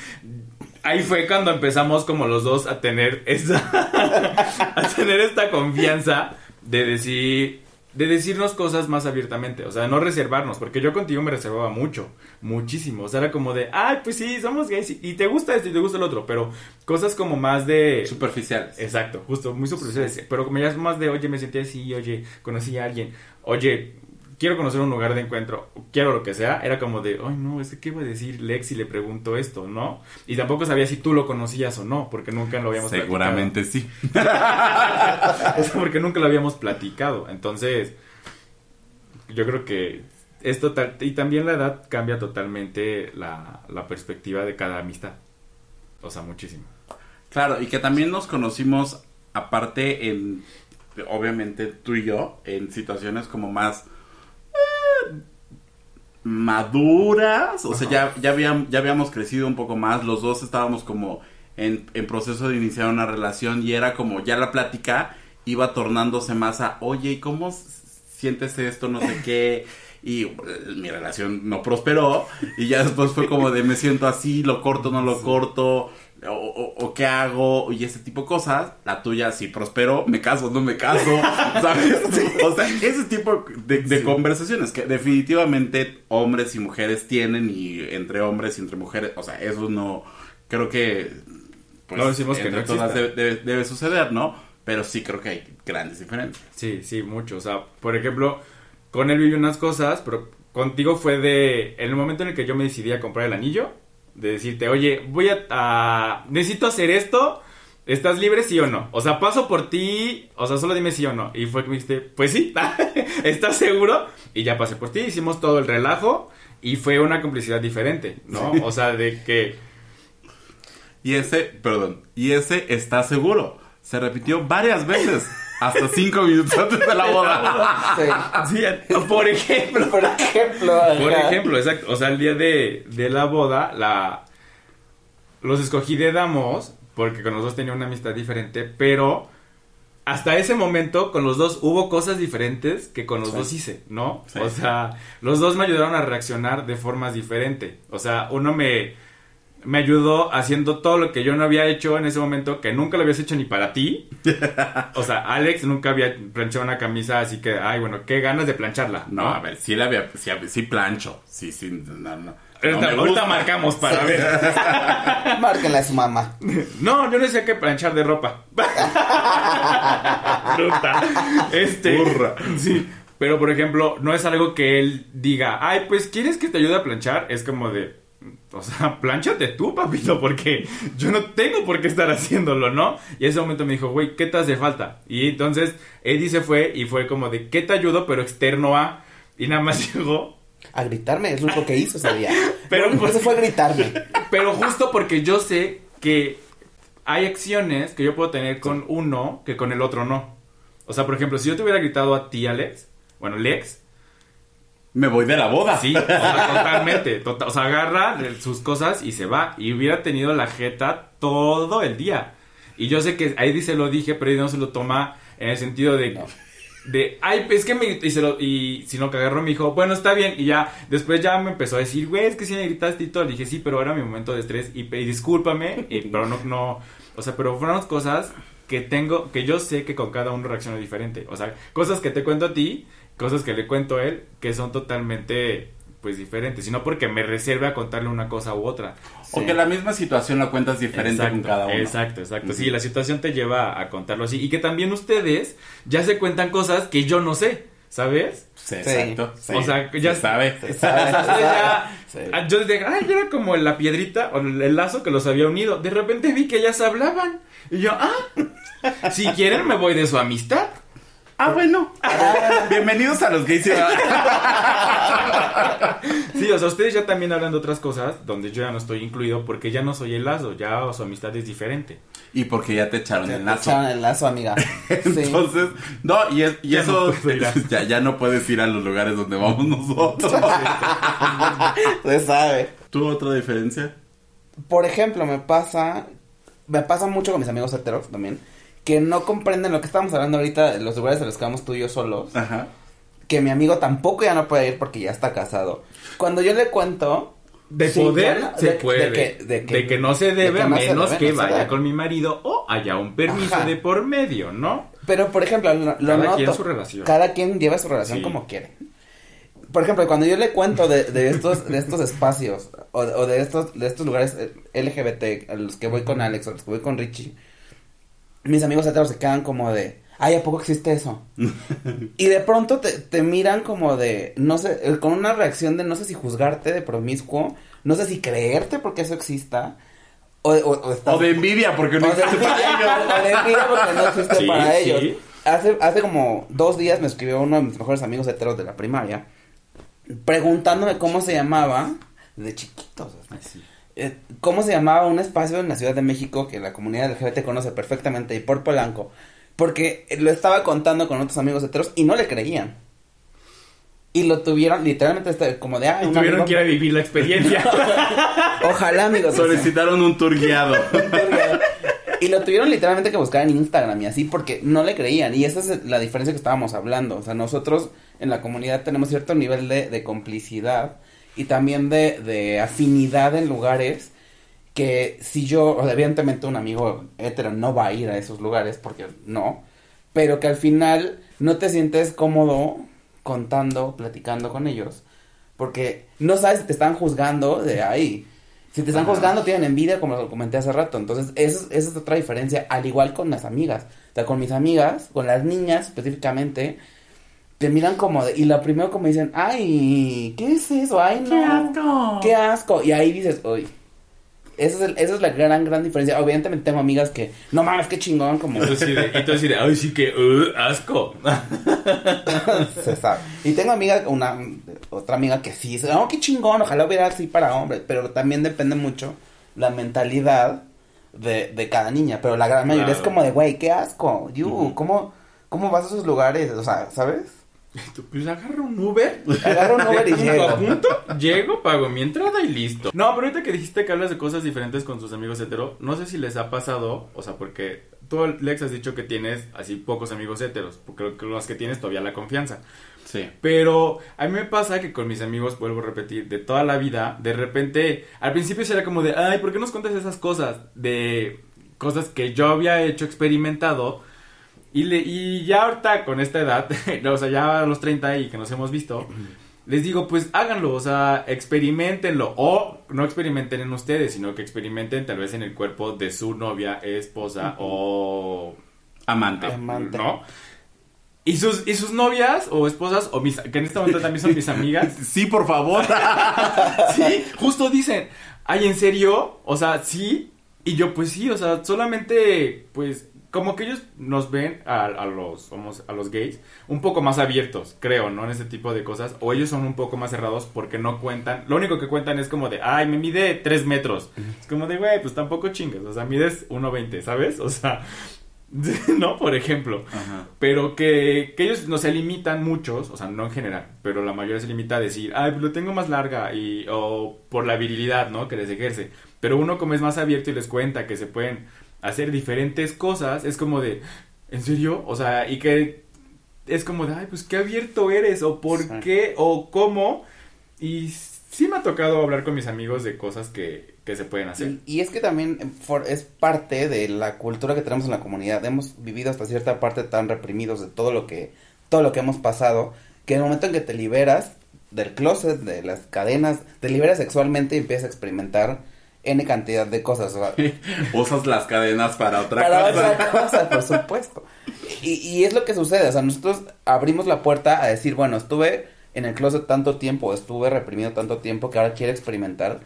Speaker 2: ahí fue cuando empezamos como los dos a tener esa <laughs> a tener esta confianza de decir de decirnos cosas más abiertamente, o sea, no reservarnos, porque yo contigo me reservaba mucho, muchísimo, o sea, era como de, ay, pues sí, somos gays y te gusta esto y te gusta el otro, pero cosas como más de
Speaker 1: superficiales.
Speaker 2: Exacto, justo, muy superficiales, pero como ya es más de, oye, me sentí así, oye, conocí a alguien, oye, quiero conocer un lugar de encuentro, quiero lo que sea, era como de, ay no, es que qué iba a decir Lex si le pregunto esto, ¿no? Y tampoco sabía si tú lo conocías o no, porque nunca lo habíamos
Speaker 1: Seguramente
Speaker 2: platicado. sí. <laughs> es porque nunca lo habíamos platicado. Entonces, yo creo que es total, y también la edad cambia totalmente la, la perspectiva de cada amistad. O sea, muchísimo.
Speaker 1: Claro, y que también nos conocimos aparte en, obviamente tú y yo, en situaciones como más maduras, o sea, ya, ya, habíamos, ya habíamos crecido un poco más, los dos estábamos como en, en, proceso de iniciar una relación y era como ya la plática iba tornándose más a, oye, ¿y cómo sientes esto? No sé qué. Y uh, mi relación no prosperó y ya después fue como de me siento así, lo corto, no lo corto. O, o, o, qué hago y ese tipo de cosas. La tuya, si prospero, me caso, no me caso, <laughs> ¿sabes? Sí. O sea, ese tipo de, de sí. conversaciones que definitivamente hombres y mujeres tienen y entre hombres y entre mujeres, o sea, eso no, creo que...
Speaker 2: Pues, no decimos que no
Speaker 1: todas debe, debe, debe suceder, ¿no? Pero sí creo que hay grandes diferencias.
Speaker 2: Sí, sí, mucho. O sea, por ejemplo, con él viví unas cosas, pero contigo fue de... En el momento en el que yo me decidí a comprar el anillo, de decirte, oye, voy a, a, necesito hacer esto, ¿estás libre sí o no? O sea, paso por ti, o sea, solo dime sí o no. Y fue que me dijiste, pues sí, <laughs> ¿estás seguro? Y ya pasé por ti, hicimos todo el relajo y fue una complicidad diferente, ¿no? O sea, de que...
Speaker 1: Y ese, perdón, y ese está seguro. Se repitió varias veces. Hasta cinco minutos antes de la boda.
Speaker 2: Sí. sí por ejemplo.
Speaker 3: Por ejemplo.
Speaker 2: Por ejemplo, exacto. O sea, el día de, de la boda, la, los escogí de damos porque con los dos tenía una amistad diferente, pero hasta ese momento con los dos hubo cosas diferentes que con los
Speaker 3: Sí.
Speaker 2: dos hice, ¿no?
Speaker 1: Sí.
Speaker 2: O sea, los dos me ayudaron a reaccionar de formas diferentes. O sea, uno me, me ayudó haciendo todo lo que yo no había hecho en ese momento, que nunca lo habías hecho ni para ti. O sea, Alex nunca había planchado una camisa, así que, ay, bueno, qué ganas de plancharla.
Speaker 1: No, a ver, sí la había, sí, sí plancho. Sí, sí, no, no. No
Speaker 2: Ahorita, marcamos para ver. <laughs>
Speaker 3: Márquenle a su mamá.
Speaker 2: No, yo no decía que planchar de ropa. <laughs> Bruta. Este.
Speaker 1: Burra.
Speaker 2: Sí. Pero por ejemplo, no es algo que él diga, ay, pues quieres que te ayude a planchar. Es como de. O sea, <laughs> planchate tú, papito, porque yo no tengo por qué estar haciéndolo, ¿no? Y en ese momento me dijo, güey, ¿qué te hace falta? Y entonces Eddie se fue y fue como de, ¿qué te ayudo? Pero externo a. Y nada más <laughs> llegó
Speaker 3: A gritarme, es lo único que hizo ese día. <laughs>
Speaker 2: Pero,
Speaker 3: único que
Speaker 2: pues-
Speaker 3: fue gritarme.
Speaker 2: Pero justo porque yo sé que hay acciones que yo puedo tener con uno que con el otro no. O sea, por ejemplo, si yo te hubiera gritado a ti, Alex, bueno, Lex,
Speaker 1: Me voy de la boda.
Speaker 2: sí, o sea, totalmente. tota- o sea, agarra sus cosas y se va. Y hubiera tenido la jeta todo el día. Y yo sé que ahí dice lo dije, pero él no se lo toma en el sentido de.
Speaker 3: No.
Speaker 2: De, ay, es que me gritó", y, se lo, y sino que agarró me dijo, bueno, está bien, y ya, después ya me empezó a decir, güey, es que si me gritaste y todo, le dije, sí, pero era mi momento de estrés, y, y discúlpame, y- pero no, no, o sea, pero fueron cosas que tengo, que yo sé que con cada uno reacciona diferente, o sea, cosas que te cuento a ti, cosas que le cuento a él, que son totalmente, pues, diferentes, sino porque me reserve a contarle una cosa u otra.
Speaker 1: O que la misma situación la cuentas diferente con cada uno.
Speaker 2: Exacto, exacto. Sí, la situación te lleva a contarlo así. Y que también ustedes ya se cuentan cosas que yo no sé, ¿sabes?
Speaker 1: Sí, exacto. sí.
Speaker 2: O sea, ya- <laughs>
Speaker 1: Se sabe.
Speaker 3: Se sabe, se
Speaker 2: Ustedes
Speaker 3: sabe.
Speaker 2: ya-
Speaker 3: Sí.
Speaker 2: ah, Yo dije, ay, era como la piedrita o el lazo que los había unido. De repente vi que ellas hablaban. Y yo, ah, si quieren me voy de su amistad.
Speaker 1: Ah, bueno. <laughs> Bienvenidos a los gays. <laughs>
Speaker 2: Sí, o sea, ustedes ya también hablan de otras cosas donde yo ya no estoy incluido porque ya no soy el lazo, ya su amistad es diferente.
Speaker 1: y porque ya te echaron
Speaker 3: Te
Speaker 1: el lazo.
Speaker 3: echaron el lazo, amiga. Sí. <laughs>
Speaker 1: Entonces, no, y, es- y
Speaker 2: Ya
Speaker 1: eso
Speaker 2: no
Speaker 1: ya, ya no puedes ir a los lugares donde vamos nosotros.
Speaker 3: Se sabe.
Speaker 1: ¿Tú otra diferencia?
Speaker 3: Por ejemplo, me pasa, me pasa mucho con mis amigos heteros también, que no comprenden lo que estamos hablando ahorita, de los lugares a los que vamos tú y yo solos,
Speaker 1: Ajá.
Speaker 3: que mi amigo tampoco ya no puede ir porque ya está casado. Cuando yo le cuento...
Speaker 2: De
Speaker 3: sí,
Speaker 2: poder
Speaker 3: no-
Speaker 2: se
Speaker 3: de-
Speaker 2: puede.
Speaker 3: De que, de que-
Speaker 2: no se debe
Speaker 3: que
Speaker 2: a menos
Speaker 3: debe,
Speaker 2: que
Speaker 3: no
Speaker 2: vaya con mi marido o haya un permiso
Speaker 3: Ajá.
Speaker 2: de por medio, ¿no?
Speaker 3: Pero, por ejemplo, lo, lo
Speaker 2: Cada
Speaker 3: noto.
Speaker 2: quien su relación.
Speaker 3: Cada quien lleva su relación
Speaker 2: Sí.
Speaker 3: como quiere. Por ejemplo, cuando yo le cuento de, de estos, de estos espacios, o, o de estos, de estos lugares eh, LGBT, a los que voy con Alex, o a los que voy con Richie, mis amigos heteros se quedan como de, ay, ¿a poco existe eso? y de pronto te, te miran como de, no sé, eh, con una reacción de no sé si juzgarte de promiscuo, no sé si creerte porque eso exista, o, o, o estás-
Speaker 1: O de envidia, porque no existe para ellos.
Speaker 3: o de envidia porque no existe
Speaker 2: Sí,
Speaker 3: para
Speaker 2: sí.
Speaker 3: ellos. Hace, hace como dos días me escribió uno de mis mejores amigos heteros de la primaria, preguntándome cómo se llamaba, de chiquitos, eh, cómo se llamaba un espacio en la Ciudad de México que la comunidad LGBT conoce perfectamente y por Polanco, porque lo estaba contando con otros amigos heteros y no le creían. Y lo tuvieron literalmente este, como de, ah,
Speaker 2: Y
Speaker 3: un
Speaker 2: tuvieron
Speaker 3: amigo-
Speaker 2: que ir a vivir la experiencia. <laughs>
Speaker 3: Ojalá, amigos.
Speaker 1: Solicitaron <laughs> un tour guiado.
Speaker 3: Y lo tuvieron literalmente que buscar en Instagram y así porque no le creían. Y esa es la diferencia que estábamos hablando. O sea, nosotros en la comunidad tenemos cierto nivel de, de complicidad y también de, de afinidad en lugares que si yo, o sea, evidentemente un amigo hetero no va a ir a esos lugares porque no, pero que al final no te sientes cómodo contando, platicando con ellos, porque no sabes si te están juzgando de ahí. Si te están
Speaker 1: Ajá.
Speaker 3: juzgando, tienen envidia, como lo comenté hace rato. Entonces, esa es, esa es otra diferencia, al igual con las amigas. O sea, con mis amigas, con las niñas específicamente, te miran como de, y lo primero como dicen, ay, ¿qué es eso? Ay, no.
Speaker 1: ¡Qué asco!
Speaker 3: Qué asco. Y ahí dices, uy. Esa es, el- esa es la gran, gran diferencia. Obviamente tengo amigas que, no mames, qué chingón, como
Speaker 2: Y tú así de, y tú así de, ay, sí que, uh, asco. <laughs>
Speaker 3: se sabe. Y tengo amiga, una, otra amiga que sí dice, oh, qué chingón, ojalá hubiera así para hombres. Pero también depende mucho la mentalidad de, de cada niña. Pero la gran mayoría
Speaker 2: Claro.
Speaker 3: es como de, güey, qué asco. You. ¿cómo, ¿cómo vas a esos lugares? O sea, ¿sabes?
Speaker 2: Pues agarro un Uber.
Speaker 3: Agarro un Uber y <laughs> llego.
Speaker 2: a punto, llego, pago mi entrada y listo. No, pero ahorita que dijiste que hablas de cosas diferentes con tus amigos hetero, no sé si les ha pasado, o sea, porque tú, Lex, has dicho que tienes así pocos amigos heteros, porque creo que los que tienes todavía la confianza.
Speaker 1: Sí.
Speaker 2: Pero a mí me pasa que con mis amigos, vuelvo a repetir, de toda la vida, de repente, al principio era como de, ay, ¿por qué nos cuentas esas cosas? De cosas que yo había hecho, experimentado. Y, le, y ya ahorita con esta edad, <laughs> o sea, ya a los 30 y que nos hemos visto, les digo, pues háganlo, o sea, experimentenlo. O no experimenten en ustedes, sino que experimenten tal vez en el cuerpo de su novia, esposa o
Speaker 1: Amante.
Speaker 3: Amante.
Speaker 2: ¿no? Y sus, y sus novias o esposas, o mis, que en este momento también son mis <laughs> amigas,
Speaker 1: Sí, por favor. <laughs>
Speaker 2: sí, justo dicen, ay, ¿en serio? O sea, sí, y yo pues sí, o sea, solamente, pues, como que ellos nos ven a, a los a los gays un poco más abiertos, creo, ¿no? En ese tipo de cosas, o ellos son un poco más cerrados porque no cuentan, lo único que cuentan es como de, ay, me mide 3 metros, es como de, güey, pues tampoco chingues, o sea, mides 1.20, ¿sabes? O sea, <laughs> ¿no? Por ejemplo.
Speaker 1: Ajá.
Speaker 2: Pero que, que ellos no se limitan muchos, o sea, no en general, pero la mayoría se limita a decir, ay, pues lo tengo más larga y, o por la virilidad, ¿no? Que les ejerce. Pero uno como es más abierto y les cuenta que se pueden hacer diferentes cosas, es como de, ¿en serio? O sea, y que es como de, ay, pues qué abierto eres, o por
Speaker 3: Sí.
Speaker 2: qué, o cómo. Y sí me ha tocado hablar con mis amigos de cosas que, que se pueden hacer.
Speaker 3: Y, y es que también for- es parte de la cultura que tenemos en la comunidad. Hemos vivido hasta cierta parte tan reprimidos de todo lo que todo lo que hemos pasado que en el momento en que te liberas del closet, de las cadenas, te liberas sexualmente y empiezas a experimentar n cantidad de cosas. o sea,
Speaker 1: Usas las cadenas para otra
Speaker 3: para
Speaker 1: cosa.
Speaker 3: otra cosa, por supuesto. Y, y es lo que sucede, o sea, nosotros abrimos la puerta a decir, bueno, estuve en el closet tanto tiempo, estuve reprimido tanto tiempo que ahora quiero experimentar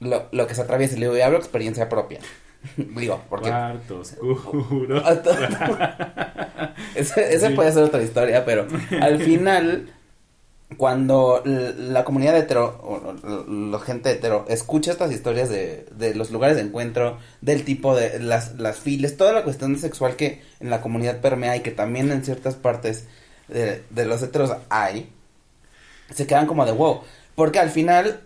Speaker 3: lo, lo que se atraviesa. Le digo, y hablo experiencia propia. <laughs> digo, porque...
Speaker 2: Cuarto oscuro. <laughs>
Speaker 3: ese ese
Speaker 2: Sí.
Speaker 3: puede ser otra historia, pero al final, cuando la comunidad hetero, o la gente hetero, escucha estas historias de, de los lugares de encuentro, del tipo de las, las files, toda la cuestión sexual que en la comunidad permea y que también en ciertas partes de, de los heteros hay, se quedan como de wow, porque al final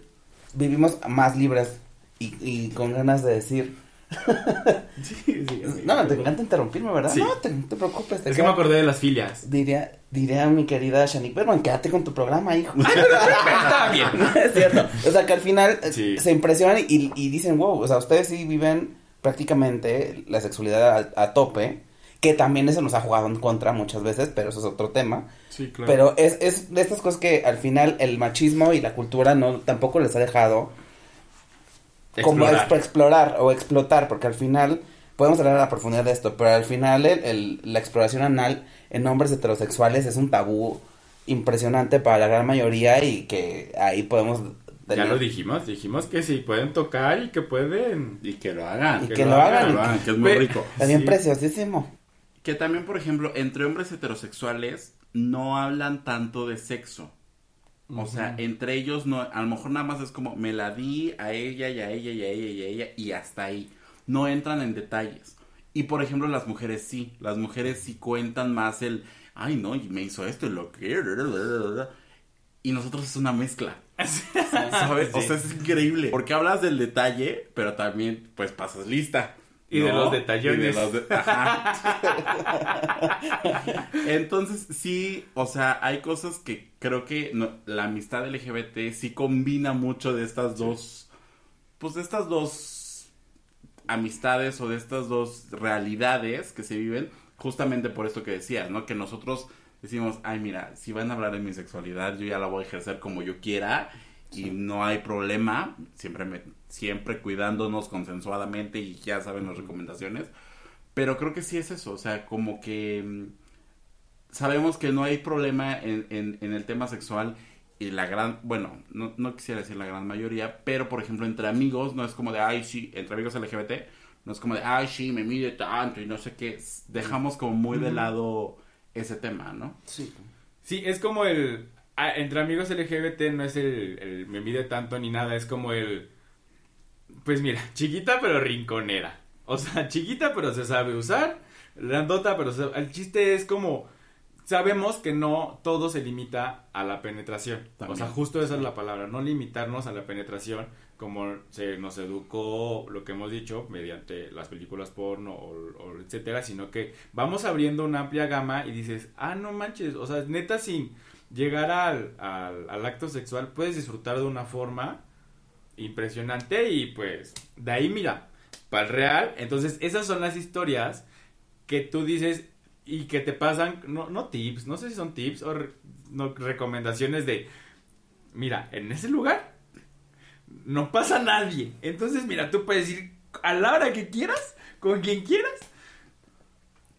Speaker 3: vivimos más libres y con ganas de decir, <laughs>
Speaker 2: Sí, sí, amigo.
Speaker 3: no, te encanta interrumpirme, ¿verdad?
Speaker 2: Sí.
Speaker 3: No, te, no te preocupes. te
Speaker 2: Es que me acordé de las filias.
Speaker 3: Diría, diría mi querida Shanique Berman, quédate con tu programa, hijo.
Speaker 2: Está bien. <laughs>
Speaker 3: es cierto. O sea, que al final eh,
Speaker 2: Sí.
Speaker 3: se impresionan y, y dicen, wow, o sea, ustedes sí viven prácticamente la sexualidad a, a tope, que también eso nos ha jugado en contra muchas veces, pero eso es otro tema.
Speaker 2: Sí, claro.
Speaker 3: Pero es, es de estas cosas que al final el machismo y la cultura no tampoco les ha dejado como
Speaker 2: Explorar.
Speaker 3: exp- explorar o explotar, porque al final podemos hablar a la profundidad de esto, pero al final el, el- la exploración anal en hombres heterosexuales es un tabú impresionante para la gran mayoría y que ahí podemos
Speaker 2: Ya lo dijimos, dijimos que sí, pueden tocar y que pueden...
Speaker 1: Y que lo hagan.
Speaker 3: Y que lo hagan.
Speaker 1: Que lo hagan, que es muy rico.
Speaker 3: También
Speaker 2: Sí.
Speaker 3: preciosísimo.
Speaker 1: Que también, por ejemplo, entre hombres heterosexuales no hablan tanto de sexo. O sea, entre ellos no, a lo mejor nada más es como me la di a ella y a ella y a ella y a ella y hasta ahí. No entran en detalles. Y por ejemplo, las mujeres sí, las mujeres sí cuentan más el, ay no, y me hizo esto y lo que... Y nosotros es una mezcla. <laughs> ¿Sabes? O sea, es increíble. Porque hablas del detalle, pero también pues pasas lista.
Speaker 2: Y de los detallones.
Speaker 1: Y de los de- Ajá. <laughs> Entonces, sí, o sea, hay cosas que creo que no- la amistad LGBT sí combina mucho de estas dos, pues de estas dos amistades o de estas dos realidades que se viven, justamente por esto que decías, ¿no? Que nosotros decimos, ay, mira, si van a hablar de mi sexualidad, yo ya la voy a ejercer como yo quiera y no hay problema, siempre me, siempre cuidándonos consensuadamente y ya saben las recomendaciones, pero creo que sí es eso, o sea, como que mm, sabemos que no hay problema en, en, en el tema sexual y la gran, bueno, no, no quisiera decir la gran mayoría, pero por ejemplo entre amigos no es como de, ay, sí, entre amigos LGBT, no es como de, ay, sí, me mide tanto y no sé qué, dejamos como muy de lado ese tema, ¿no?
Speaker 3: Sí.
Speaker 2: Sí, es como el... ah, entre amigos LGBT no es el, el me mide tanto ni nada, es como el... Pues mira, chiquita pero rinconera. O sea, <laughs> chiquita pero se sabe usar, grandota pero se- el chiste es como sabemos que no todo se limita a la penetración.
Speaker 1: También.
Speaker 2: O sea, justo esa es la palabra, no limitarnos a la penetración como se nos educó lo que hemos dicho mediante las películas porno o, o etcétera, sino que vamos abriendo una amplia gama y dices, ah, no manches, o sea, neta sin llegar al, al, acto sexual puedes disfrutar de una forma impresionante y pues de ahí mira, para el real, entonces esas son las historias que tú dices y que te pasan, no, no tips, no sé si son tips o no, recomendaciones de, mira, en ese lugar no pasa nadie. Entonces, mira, tú puedes ir a la hora que quieras, con quien quieras,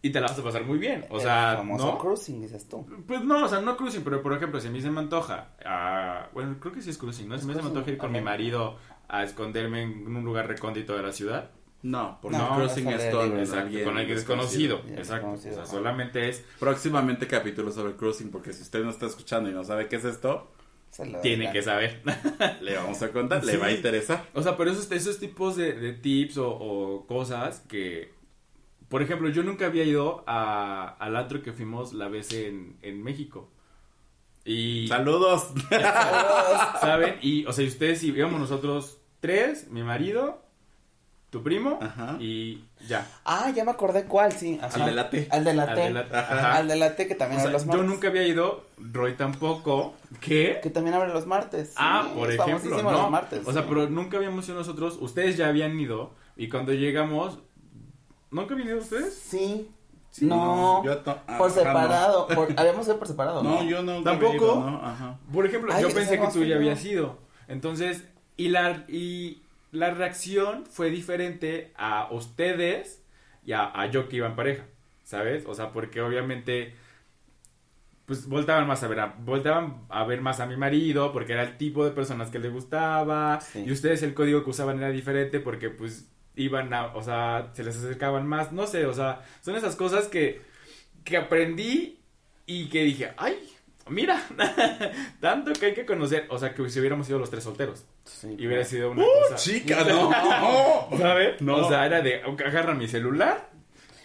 Speaker 2: y te la vas a pasar muy bien. O
Speaker 3: El
Speaker 2: sea,
Speaker 3: famoso
Speaker 2: ¿no?
Speaker 3: cruising, dices tú.
Speaker 2: Pues no, o sea, no cruising, pero por ejemplo, si a mí se me antoja, ah, bueno, creo que sí es cruising, ¿no? Si a mí se me antoja ir con mi marido a esconderme en un lugar recóndito de la ciudad,
Speaker 1: No, porque
Speaker 3: No,
Speaker 1: cruising es con
Speaker 3: libre.
Speaker 2: exacto,
Speaker 1: alguien
Speaker 2: con alguien desconocido,
Speaker 3: Ya,
Speaker 2: exacto,
Speaker 3: desconocido,
Speaker 2: o sea,
Speaker 3: ajá.
Speaker 2: solamente es,
Speaker 1: Próximamente capítulo sobre cruising, porque si usted no está escuchando y no sabe qué es esto,
Speaker 2: tiene que saber. <laughs>
Speaker 1: le vamos a contar, le va a interesar.
Speaker 2: O sea, pero esos, esos tipos de, de tips o, o cosas que, por ejemplo, yo nunca había ido a, al antro que fuimos la vez en, en México. Y,
Speaker 1: Saludos.
Speaker 2: ¿saben? Y, o sea, y ustedes si íbamos nosotros tres, mi marido, tu primo
Speaker 1: Ajá.
Speaker 2: y ya.
Speaker 3: Ah, ya me acordé cuál, sí. así.
Speaker 1: Al de la T.
Speaker 3: Al de la
Speaker 2: Al
Speaker 3: T.
Speaker 2: de la- ajá.
Speaker 3: Al de la T que
Speaker 2: O
Speaker 3: también
Speaker 2: sea,
Speaker 3: abre los
Speaker 2: yo
Speaker 3: martes.
Speaker 2: nunca había ido, Roy tampoco, ¿qué?
Speaker 3: Que también abre los martes.
Speaker 2: Ah,
Speaker 3: sí,
Speaker 2: por
Speaker 3: es
Speaker 2: ejemplo, no.
Speaker 3: los martes.
Speaker 2: o sea,
Speaker 3: sí.
Speaker 2: pero nunca habíamos ido nosotros, ustedes ya habían ido y cuando llegamos, ¿nunca ido ustedes?
Speaker 3: Sí.
Speaker 1: Sí,
Speaker 3: no.
Speaker 1: yo ah,
Speaker 3: por
Speaker 1: no.
Speaker 3: separado. <laughs> por- habíamos ido por separado.
Speaker 1: No,
Speaker 3: No,
Speaker 1: yo no.
Speaker 2: ¿Tampoco?
Speaker 1: No, ajá.
Speaker 2: Por ejemplo,
Speaker 3: Ay,
Speaker 2: yo pensé que tú ya habías ido. Entonces, y la, y la reacción fue diferente a ustedes y a, a yo que iba en pareja, ¿sabes? O sea, porque obviamente, pues voltaban más a ver, a, voltaban a ver más a mi marido, porque era el tipo de personas que le gustaba,
Speaker 3: Sí.
Speaker 2: y ustedes el código que usaban era diferente porque pues iban a, o sea, se les acercaban más, no sé, o sea, son esas cosas que, que aprendí y que dije, ay, mira, <laughs> tanto que hay que conocer, o sea, que si hubiéramos sido los tres solteros
Speaker 3: Sí,
Speaker 2: y hubiera sido una
Speaker 1: ¡Uh,
Speaker 2: cosa,
Speaker 1: chica, <laughs> no!
Speaker 2: ¿sabes?
Speaker 1: No.
Speaker 2: O sea, era de, agarra mi celular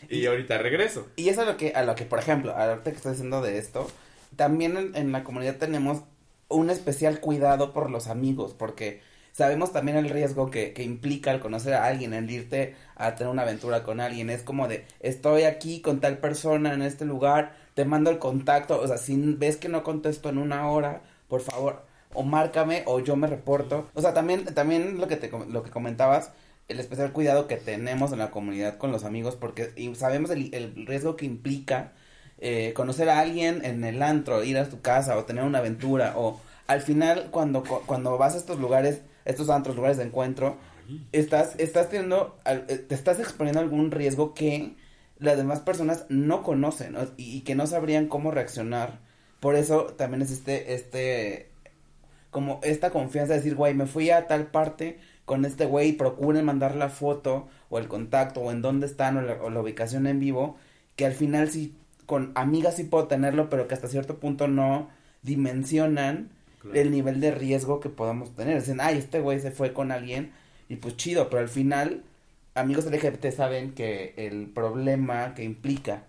Speaker 2: y ahorita regreso.
Speaker 3: Y eso es lo que, a lo que, por ejemplo, ahorita que estoy diciendo de esto, también en, en la comunidad tenemos un especial cuidado por los amigos, porque sabemos también el riesgo que, que implica el conocer a alguien, el irte a tener una aventura con alguien. Es como de, estoy aquí con tal persona en este lugar, te mando el contacto, o sea, si ves que no contesto en una hora, por favor, o márcame o yo me reporto. O sea, también, también lo que te, lo que comentabas, el especial cuidado que tenemos en la comunidad con los amigos, porque sabemos el, el riesgo que implica eh, conocer a alguien en el antro, ir a tu casa o tener una aventura, o al final cuando, cu- cuando vas a estos lugares, estos antros, lugares de encuentro, estás, estás teniendo, eh, te estás exponiendo a algún riesgo que las demás personas no conocen ¿no? Y, y que no sabrían cómo reaccionar. Por eso también es este, este, como esta confianza de decir, güey, me fui a tal parte con este güey, procuren mandar la foto o el contacto o en dónde están o la, o la ubicación en vivo, que al final sí, con amigas sí puedo tenerlo, pero que hasta cierto punto no dimensionan
Speaker 2: Claro.
Speaker 3: el nivel de riesgo que podamos tener. Dicen, ay, este güey se fue con alguien y pues chido, pero al final amigos LGBT saben que el problema que implica,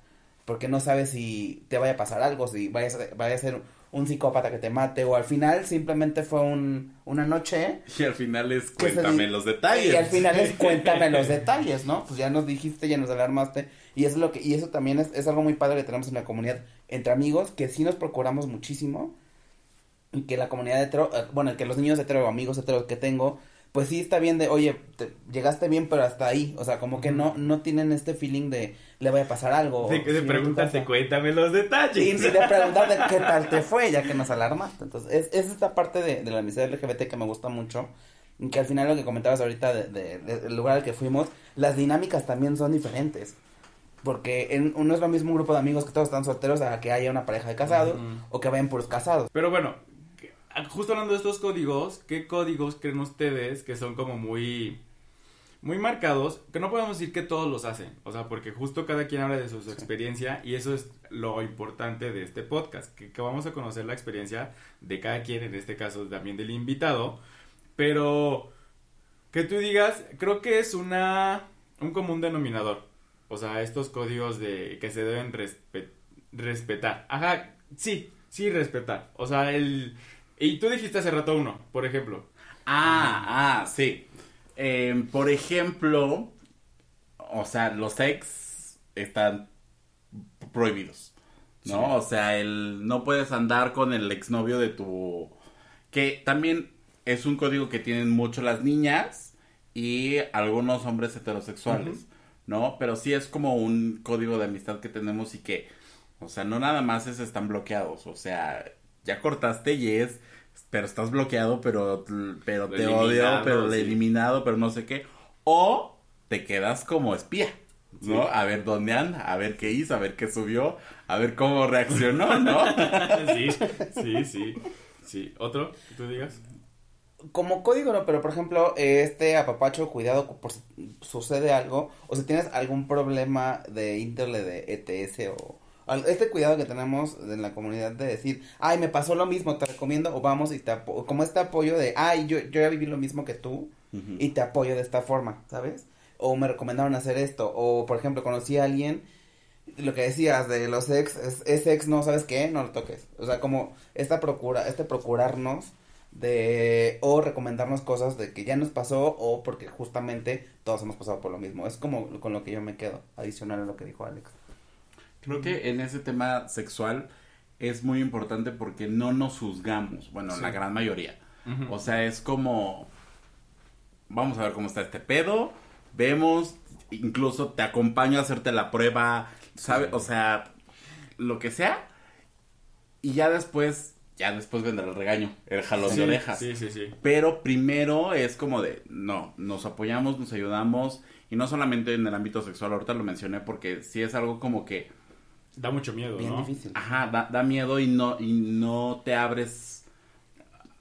Speaker 3: porque no sabes si te vaya a pasar algo, si vaya a ser, vaya a ser un psicópata que te mate o al final simplemente fue un, una noche <laughs>
Speaker 1: Y al final es cuéntame los detalles.
Speaker 3: y al final es <laughs> cuéntame los detalles, ¿no? Pues ya nos dijiste, ya nos alarmaste. Y eso es lo que, y eso también es, es algo muy padre que tenemos en la comunidad entre amigos, que sí nos procuramos muchísimo. Y que la comunidad hetero, eh, bueno, que los niños hetero, amigos heteros que tengo, pues sí está bien de, oye, te- llegaste bien, pero hasta ahí. O sea, como que no, no tienen este feeling de le vaya a pasar algo.
Speaker 2: De, de
Speaker 3: si
Speaker 2: preguntarte, cuéntame los
Speaker 3: y
Speaker 2: detalles.
Speaker 3: ni de <laughs> preguntarte qué tal te fue, ya que nos alarmaste. Entonces, es, es esta parte de, de la amistad LGBT que me gusta mucho. Y que al final lo que comentabas ahorita de- de- de- del lugar al que fuimos, las dinámicas también son diferentes. Porque en, no es lo mismo un grupo de amigos que todos están solteros a que haya una pareja de casados o que vayan puros casados.
Speaker 2: Pero bueno, justo hablando de estos códigos, ¿qué códigos creen ustedes que son como muy muy marcados? Que no podemos decir que todos los hacen, o sea, porque justo cada quien habla de su, su experiencia y eso es lo importante de este podcast, que, que vamos a conocer la experiencia de cada quien, en este caso también del invitado, pero que tú digas, creo que es una un común denominador. O sea, estos códigos de que se deben respetar. Ajá, sí, sí, respetar. O sea, el... Y tú dijiste hace rato uno, por ejemplo.
Speaker 1: Ah, ah, sí. Em, por ejemplo, o sea, los ex están prohibidos. ¿No?
Speaker 2: Sí.
Speaker 1: O sea, el no puedes andar con el exnovio de tu que también es un código que tienen mucho las niñas y algunos hombres heterosexuales, ¿no? Pero sí es como un código de amistad que tenemos y que, o sea, no nada más es están bloqueados, o sea, ya cortaste y es, pero estás bloqueado, pero, pero te odio, pero
Speaker 2: sí.
Speaker 1: eliminado, pero no sé qué, o te quedas como espía. ¿No?
Speaker 2: Sí.
Speaker 1: A ver dónde anda, a ver qué hizo, a ver qué subió, a ver cómo reaccionó, ¿no? <laughs>
Speaker 2: sí, sí, sí. Sí, ¿otro que tú digas?
Speaker 3: Como código no, pero por ejemplo, este apapacho, cuidado por si sucede algo, o si tienes algún problema de índole de ETS o este cuidado que tenemos en la comunidad de decir, ay, me pasó lo mismo, te recomiendo, o vamos y te apo como este apoyo de, ay, yo, yo ya viví lo mismo que tú, y te apoyo de esta forma, ¿sabes? O me recomendaron hacer esto, o por ejemplo, conocí a alguien, lo que decías de los ex, es, es ex, no, ¿sabes qué? No lo toques. O sea, como esta procura, este procurarnos de, o recomendarnos cosas de que ya nos pasó, o porque justamente todos hemos pasado por lo mismo. Es como con lo que yo me quedo, adicional a lo que dijo Alex.
Speaker 1: Creo que en ese tema sexual es muy importante porque no nos juzgamos, bueno,
Speaker 2: Sí.
Speaker 1: la gran mayoría. O sea, es como, vamos a ver cómo está este pedo, vemos, incluso te acompaño a hacerte la prueba, ¿sabes? O sea, lo que sea. Y ya después, ya después vendrá el regaño, el jalón
Speaker 2: sí,
Speaker 1: de orejas.
Speaker 2: Sí, sí, sí.
Speaker 1: Pero primero es como de, no, nos apoyamos, nos ayudamos, y no solamente en el ámbito sexual, ahorita lo mencioné porque sí es algo como que
Speaker 2: Da mucho miedo,
Speaker 3: Bien
Speaker 2: ¿no?
Speaker 3: difícil.
Speaker 1: Ajá, da, da miedo y no, y no te abres.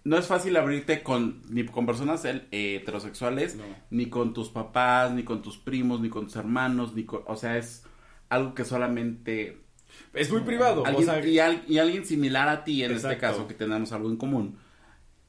Speaker 1: No es fácil abrirte con ni con personas heterosexuales,
Speaker 2: No.
Speaker 1: ni con tus papás, ni con tus primos, ni con tus hermanos, ni con, o sea, es algo que solamente
Speaker 2: Es muy privado.
Speaker 1: alguien,
Speaker 2: o sea,
Speaker 1: y, al- y alguien similar a ti, en este caso, que tenemos algo en común,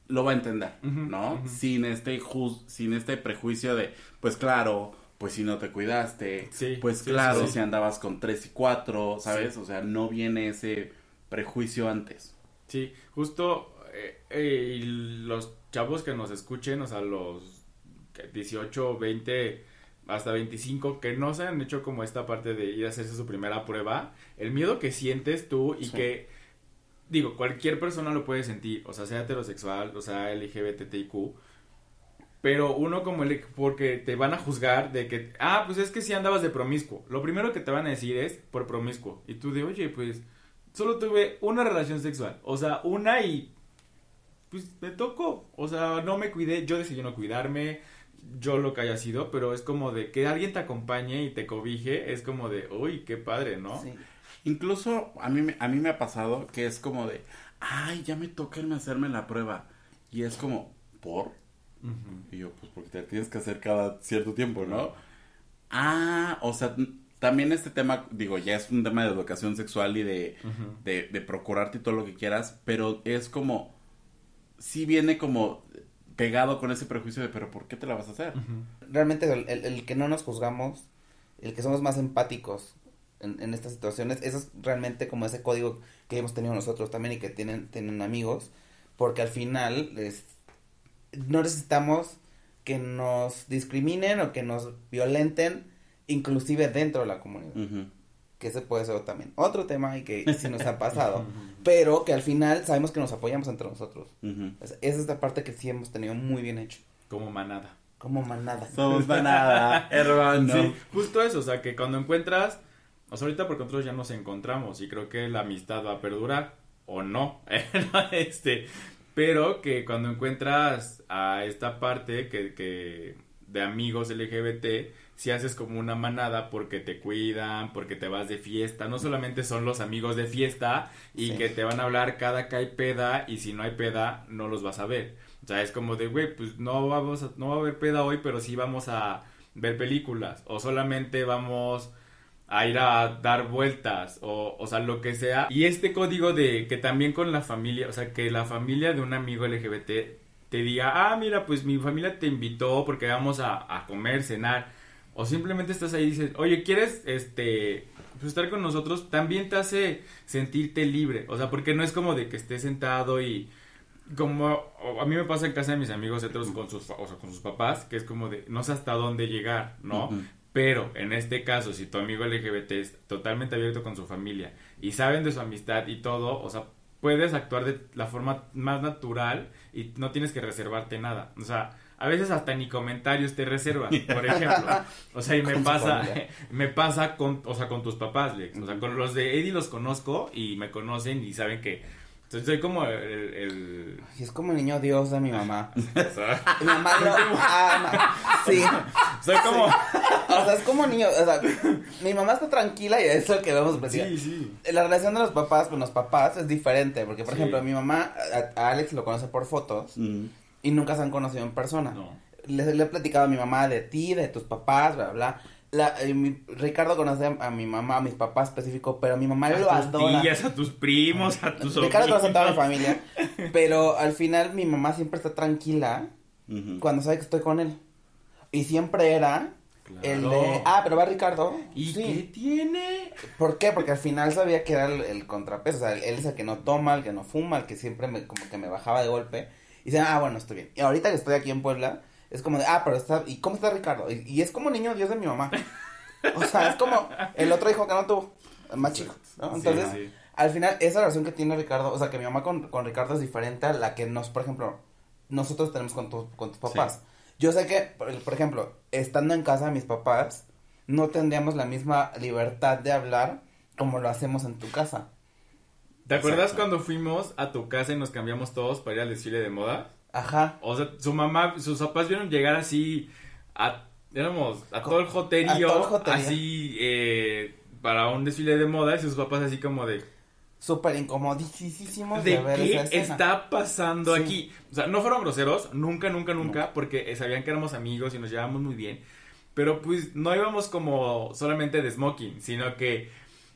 Speaker 1: lo va a entender, ¿no? Sin este juz- sin este prejuicio de, pues claro, pues si no te cuidaste,
Speaker 2: Sí,
Speaker 1: pues
Speaker 2: sí,
Speaker 1: claro,
Speaker 2: sí,
Speaker 1: si andabas con tres y cuatro, ¿sabes? O sea, no viene ese prejuicio antes.
Speaker 2: Sí, justo eh, eh, y los chavos que nos escuchen, o sea, los que 18, 20, hasta 25, que no se han hecho como esta parte de ir a hacerse su primera prueba, el miedo que sientes tú y que, digo, cualquier persona lo puede sentir, o sea, sea heterosexual, o sea, LGBTIQ, pero uno como el, porque te van a juzgar de que, ah, pues es que si andabas de promiscuo. Lo primero que te van a decir es por promiscuo. Y tú de, oye, pues solo tuve una relación sexual. O sea, una y pues me tocó. O sea, no me cuidé, yo decidí no cuidarme, yo lo que haya sido, pero es como de que alguien te acompañe y te cobije, es como de, uy, qué padre, ¿no?
Speaker 3: Sí.
Speaker 1: Incluso a mí, a mí me ha pasado que es como de, ay, ya me toca irme hacerme la prueba. Y es como, ¿por? Y yo, pues porque te la tienes que hacer cada cierto tiempo, ¿no? Ah, o sea, también este tema, digo, ya es un tema de educación sexual y de, de, de procurarte todo lo que quieras, pero es como, sí viene como pegado con ese prejuicio de, pero ¿por qué te la vas a hacer?
Speaker 3: Realmente el, el- el que no nos juzgamos, el que somos más empáticos en, en estas situaciones, eso es realmente como ese código que hemos tenido nosotros también y que tienen, tienen amigos, porque al final es, no necesitamos que nos discriminen o que nos violenten, inclusive dentro de la comunidad, que ese puede ser también otro tema y que sí nos ha <laughs> pasado, pero que al final sabemos que nos apoyamos entre nosotros. Esa es la parte que sí hemos tenido muy bien hecho,
Speaker 2: Como manada.
Speaker 3: como manada.
Speaker 1: Somos <laughs> manada, <laughs> hermano.
Speaker 2: Sí, justo eso, o sea, que cuando encuentras, o sea, ahorita porque nosotros ya nos encontramos y creo que la amistad va a perdurar o no, este, pero que cuando encuentras a esta parte que, que de amigos LGBT, si haces como una manada porque te cuidan, porque te vas de fiesta, no solamente son los amigos de fiesta y
Speaker 3: Sí.
Speaker 2: que te van a hablar cada que hay peda y si no hay peda no los vas a ver. O sea, es como de, güey, pues no vamos a, no va a haber peda hoy, pero sí vamos a ver películas o solamente vamos a ir a dar vueltas o, o sea, lo que sea. Y este código de que también con la familia, o sea, que la familia de un amigo LGBT te diga, ah, mira, pues mi familia te invitó porque vamos a, a comer, cenar. o simplemente estás ahí y dices, oye, ¿quieres este pues, estar con nosotros? También te hace sentirte libre, o sea, porque no es como de que estés sentado y como a mí me pasa en casa de mis amigos otros con sus o con sus papás que es como de no sé hasta dónde llegar no. Pero en este caso si tu amigo LGBT es totalmente abierto con su familia y saben de su amistad y todo o sea puedes actuar de la forma más natural y no tienes que reservarte nada o sea a veces hasta ni comentarios te reservas, por ejemplo. O sea, y me pasa, <laughs> me pasa con, o sea, con tus papás, Lex. O sea, con los de Eddie los conozco y me conocen y saben que entonces soy como el, el-
Speaker 3: Y es como el niño Dios de mi mamá. <laughs> Mi mamá lo <laughs> ama. Sí.
Speaker 2: soy como
Speaker 3: O sea, es como niño. O sea, mi mamá está tranquila y es lo que a platicar.
Speaker 2: sí, sí.
Speaker 3: La relación de los papás con los papás es diferente. Porque, por
Speaker 2: Sí.
Speaker 3: ejemplo, mi mamá, a, a Alex lo conoce por fotos
Speaker 1: Mm.
Speaker 3: y nunca se han conocido en persona.
Speaker 2: No.
Speaker 3: Le, le he platicado a mi mamá de ti, de tus papás, bla, bla. La, eh, mi- Ricardo conoce a, a mi mamá, a mis papás específico, pero mi mamá
Speaker 2: A
Speaker 3: lo
Speaker 2: tus
Speaker 3: adora.
Speaker 2: tías, a tus primos, a tus
Speaker 3: Ricardo conoce a toda mi
Speaker 2: sobrinos.
Speaker 3: familia, <laughs> pero al final mi mamá siempre está tranquila cuando sabe que estoy con él. Y siempre era el de, ah, pero va Ricardo.
Speaker 2: ¿Y
Speaker 3: Sí.
Speaker 2: qué tiene?
Speaker 3: ¿Por qué? Porque al final sabía que era el, el contrapeso, o sea, él es el que no toma, el que no fuma, el que siempre me, como que me bajaba de golpe. Y dice, ah, bueno, estoy bien. Y ahorita que estoy aquí en Puebla, es como de, ah, pero está, ¿y cómo está Ricardo? Y, y es como niño Dios de mi mamá. O sea, es como el otro hijo que no tuvo, más chico, Entonces,
Speaker 2: sí.
Speaker 3: al final, esa relación que tiene Ricardo, o sea, que mi mamá con, con Ricardo es diferente a la que nos, por ejemplo, nosotros tenemos con, tu- con tus papás. Yo sé que, por, por ejemplo, estando en casa de mis papás, no tendríamos la misma libertad de hablar como lo hacemos en tu casa.
Speaker 2: ¿Te acuerdas
Speaker 1: Exacto.
Speaker 2: cuando fuimos a tu casa y nos cambiamos todos para ir al desfile de moda?
Speaker 3: Ajá.
Speaker 2: O sea, su mamá, sus papás vieron llegar así a, éramos, a todo el joterío,
Speaker 3: A todo el joterío.
Speaker 2: así, eh, para un desfile de moda y sus papás así como de,
Speaker 3: Súper incomodísimos de,
Speaker 2: ¿de
Speaker 3: ver
Speaker 2: qué está pasando
Speaker 3: Sí.
Speaker 2: aquí? O sea, no fueron groseros, nunca, nunca, nunca, porque eh, sabían que éramos amigos y nos llevábamos muy bien. Pero pues no íbamos como solamente de smoking, sino que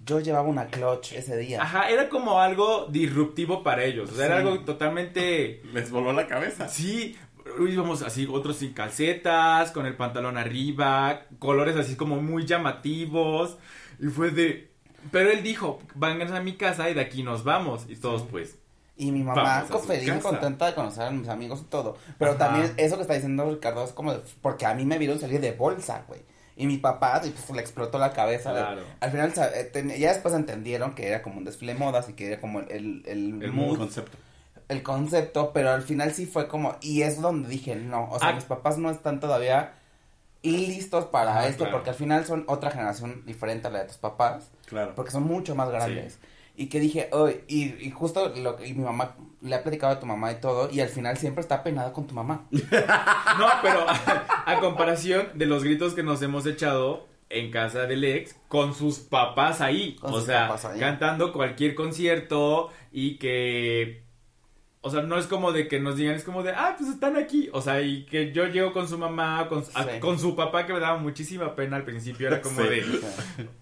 Speaker 3: Yo llevaba una clutch ese día.
Speaker 2: Ajá, era como algo disruptivo para ellos. O sea, era algo totalmente. <laughs>
Speaker 1: Les voló la cabeza.
Speaker 2: Sí, íbamos así, otros sin calcetas, con el pantalón arriba, colores así como muy llamativos. Y fue de. Pero él dijo, vengan a mi casa y de aquí nos vamos. Y todos, pues.
Speaker 3: Y mi mamá feliz y contenta de conocer a mis amigos y todo. Pero
Speaker 2: Ajá.
Speaker 3: también eso que está diciendo Ricardo es como de- porque a mí me vieron salir de bolsa, güey. Y mi papá y, pues, le explotó la cabeza. de-
Speaker 2: Claro.
Speaker 3: al final eh, ya después entendieron que era como un desfile de modas y que era como el, el, el,
Speaker 2: El
Speaker 3: mood,
Speaker 1: concepto.
Speaker 3: el concepto, pero al final sí fue como, y es donde dije, no, o sea,
Speaker 2: Ah.
Speaker 3: mis papás no están todavía listos para esto,
Speaker 2: claro.
Speaker 3: porque al final son otra generación diferente a la de tus papás
Speaker 1: Claro.
Speaker 3: porque son mucho más grandes. Y que dije, "Oy", y, y justo lo que y mi mamá, le ha platicado a tu mamá y todo, y al final siempre está penada con tu mamá. <laughs>
Speaker 2: No, pero a, comparación de los gritos que nos hemos echado en casa del ex con sus papás ahí.
Speaker 3: Con
Speaker 2: o sea, cantando cualquier concierto y que. O sea, no es como de que nos digan, es como de, ah, pues están aquí. O sea, y que yo llego con su mamá, con, a-
Speaker 3: Sí.
Speaker 2: con su papá, que me daba muchísima pena al principio. Era como
Speaker 1: Sí.
Speaker 2: de,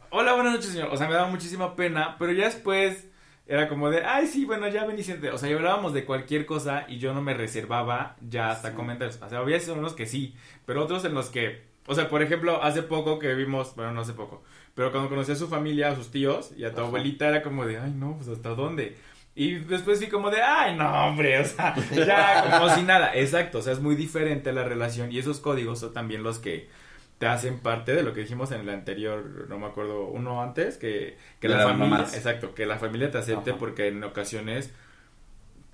Speaker 2: hola, buenas noches, señor. O sea, me daba muchísima pena, pero ya después era como de, ay, sí, bueno, ya ven y siente. O sea, y hablábamos de cualquier cosa y yo no me reservaba ya hasta
Speaker 3: Sí.
Speaker 2: comentarios. O sea, había unos que sí, pero otros en los que, o sea, por ejemplo, hace poco que vimos, bueno, no hace poco, pero cuando conocí a su familia, a sus tíos y a tu
Speaker 3: Ajá.
Speaker 2: abuelita era como de, ay, no, pues hasta dónde. Y después sí como de, ay, no, hombre, o sea, ya como si nada. Exacto, o sea, es muy diferente la relación y esos códigos son también los que te hacen parte de lo que dijimos en el anterior, no me acuerdo, uno antes, que, que la
Speaker 1: las
Speaker 2: familia,
Speaker 1: mamás.
Speaker 2: exacto, que la familia te acepte
Speaker 3: Ajá.
Speaker 2: porque en ocasiones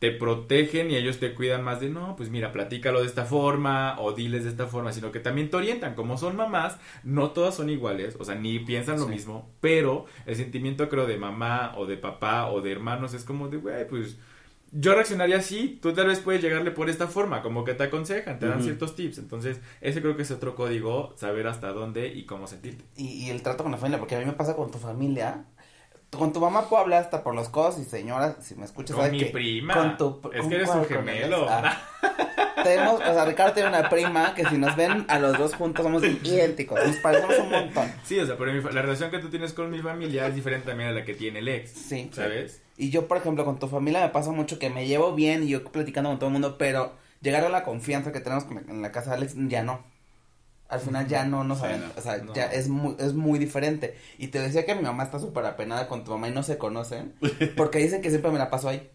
Speaker 2: te protegen y ellos te cuidan más de, no, pues mira, platícalo de esta forma o diles de esta forma, sino que también te orientan, como son mamás, no todas son iguales, o sea, ni piensan lo
Speaker 3: Sí.
Speaker 2: mismo, pero el sentimiento creo de mamá o de papá o de hermanos es como de, güey, pues yo reaccionaría así, tú tal vez puedes llegarle por esta forma, como que te aconsejan, te dan ciertos tips, entonces ese creo que es otro código, saber hasta dónde y cómo sentirte.
Speaker 3: Y, y el trato con la familia, porque a mí me pasa con tu familia. Con tu mamá puedo hablar hasta por los codos y señora, si me escuchas,
Speaker 2: Con mi
Speaker 3: que
Speaker 2: prima.
Speaker 3: Con tu,
Speaker 2: Es
Speaker 3: con
Speaker 2: que eres un gemelo.
Speaker 3: Ah. <laughs> Tenemos, o sea, Ricardo tiene una prima que si nos ven a los dos juntos somos idénticos, nos parecemos un montón.
Speaker 2: Sí, o sea, pero mi la relación que tú tienes con mi familia es diferente también a la que tiene el ex,
Speaker 3: Sí.
Speaker 2: ¿sabes?
Speaker 3: Y yo, por ejemplo, con tu familia me pasa mucho que me llevo bien y yo platicando con todo el mundo, pero llegar a la confianza que tenemos en la casa de Alex, ya no. Al final ya no nos
Speaker 1: Sí,
Speaker 3: saben,
Speaker 1: no.
Speaker 3: o sea,
Speaker 2: No.
Speaker 3: ya es muy, es muy diferente. Y te decía que mi mamá está súper apenada con tu mamá y no se conocen, <laughs> porque dicen que siempre me la paso ahí.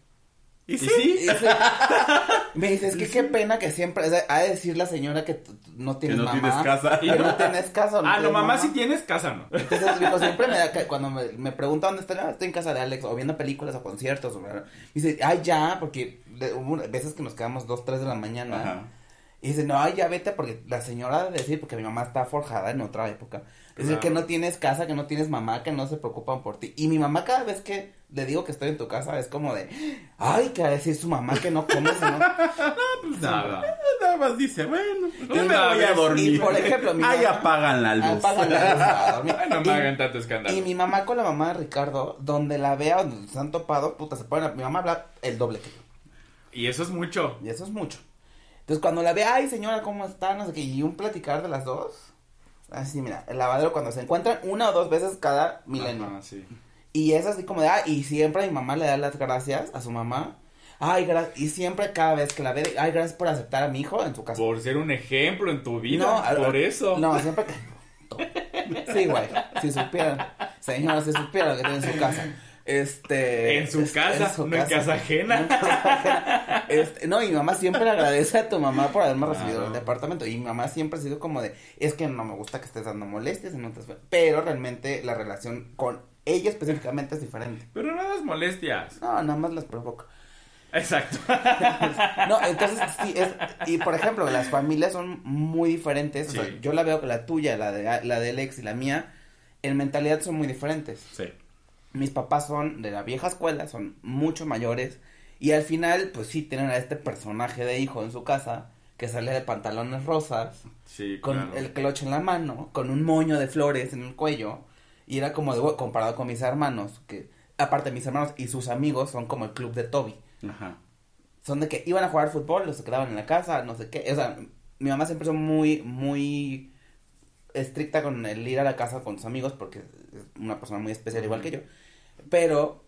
Speaker 1: ¿Y
Speaker 2: ¿Y
Speaker 1: sí?
Speaker 2: sí?
Speaker 3: Y dice- <laughs> me dice, es que qué pena que siempre, o sea, ha de decir la señora que no
Speaker 1: Que
Speaker 3: tienes
Speaker 1: no
Speaker 3: mamá.
Speaker 1: tienes casa.
Speaker 3: Que no tienes casa.
Speaker 2: Ah, no, mamá, si tienes casa, ¿no?
Speaker 3: Entonces, dijo, siempre me da, que <laughs> cuando me, me pregunta dónde estoy, "Ah, estoy en casa de Alex, o viendo películas o conciertos, o bla". dice, ay, ya, porque de- hubo veces que nos quedamos dos, tres de la mañana,
Speaker 1: Ajá.
Speaker 3: Y dice, no, ay, ya vete, porque la señora debe decir, porque mi mamá está forjada en otra época, dice
Speaker 2: Claro.
Speaker 3: que no tienes casa, que no tienes mamá, que no se preocupan por ti, y mi mamá cada vez que le digo que estoy en tu casa, es como de, ay, que va a decir su mamá que no comes, ¿no? <laughs>
Speaker 2: Pues nada.
Speaker 1: Nada más dice, bueno, pues me
Speaker 2: una
Speaker 1: voy a dormir.
Speaker 3: y, por ejemplo, mi
Speaker 1: Ahí
Speaker 3: mamá-
Speaker 1: apagan la luz.
Speaker 3: Apagan la luz. <laughs>
Speaker 2: Ay, no me hagan tanto escándalo.
Speaker 3: Y mi mamá con la mamá de Ricardo, donde la vea, donde se han topado, puta, se ponen, mi mamá habla el doble que yo.
Speaker 2: Y eso es mucho.
Speaker 3: Y eso es mucho. Entonces cuando la ve, ay señora, ¿cómo está? No sé qué, y un platicar de las dos. Así, mira, el lavadero cuando se encuentran una o dos veces cada milenio.
Speaker 2: Ajá, sí.
Speaker 3: Y es así como de, ah, y siempre mi mamá le da las gracias a su mamá. Ay, gracias, y siempre cada vez que la ve, ay, gracias por aceptar a mi hijo en su casa.
Speaker 2: Por ser un ejemplo en tu vida.
Speaker 3: No,
Speaker 2: por eso.
Speaker 3: No, siempre que... Sí, güey, si supieran. Señora, si supieran lo que tiene en su casa. Este...
Speaker 2: En su
Speaker 3: es-
Speaker 2: casa, no en casa ajena.
Speaker 3: No en casa ajena. Este, no, y mi mamá siempre le agradece a tu mamá por haberme recibido en el departamento. Y mi mamá siempre ha sido como de, es que no me gusta que estés dando molestias no te... Pero realmente la relación con ella específicamente es diferente.
Speaker 2: Pero no das molestias.
Speaker 3: No, nada más las provoca.
Speaker 2: Exacto. <laughs>
Speaker 3: No, entonces sí, es, y por ejemplo, las familias son muy diferentes, o sea, yo la veo que la tuya, la de, la de Alex y la mía, en mentalidad son muy diferentes.
Speaker 1: Sí.
Speaker 3: Mis papás son de la vieja escuela, son mucho mayores, y al final, pues sí, tienen a este personaje de hijo en su casa, que sale de pantalones rosas,
Speaker 2: Sí,
Speaker 3: con
Speaker 2: claro.
Speaker 3: el cloche en la mano, con un moño de flores en el cuello, y era como de, comparado con mis hermanos, que aparte mis hermanos y sus amigos son como el club de Toby
Speaker 1: Ajá.
Speaker 3: son de que iban a jugar fútbol, los se quedaban en la casa, no sé qué. O sea, mi mamá siempre fue muy, muy estricta con el ir a la casa con sus amigos porque es una persona muy especial igual que yo. Pero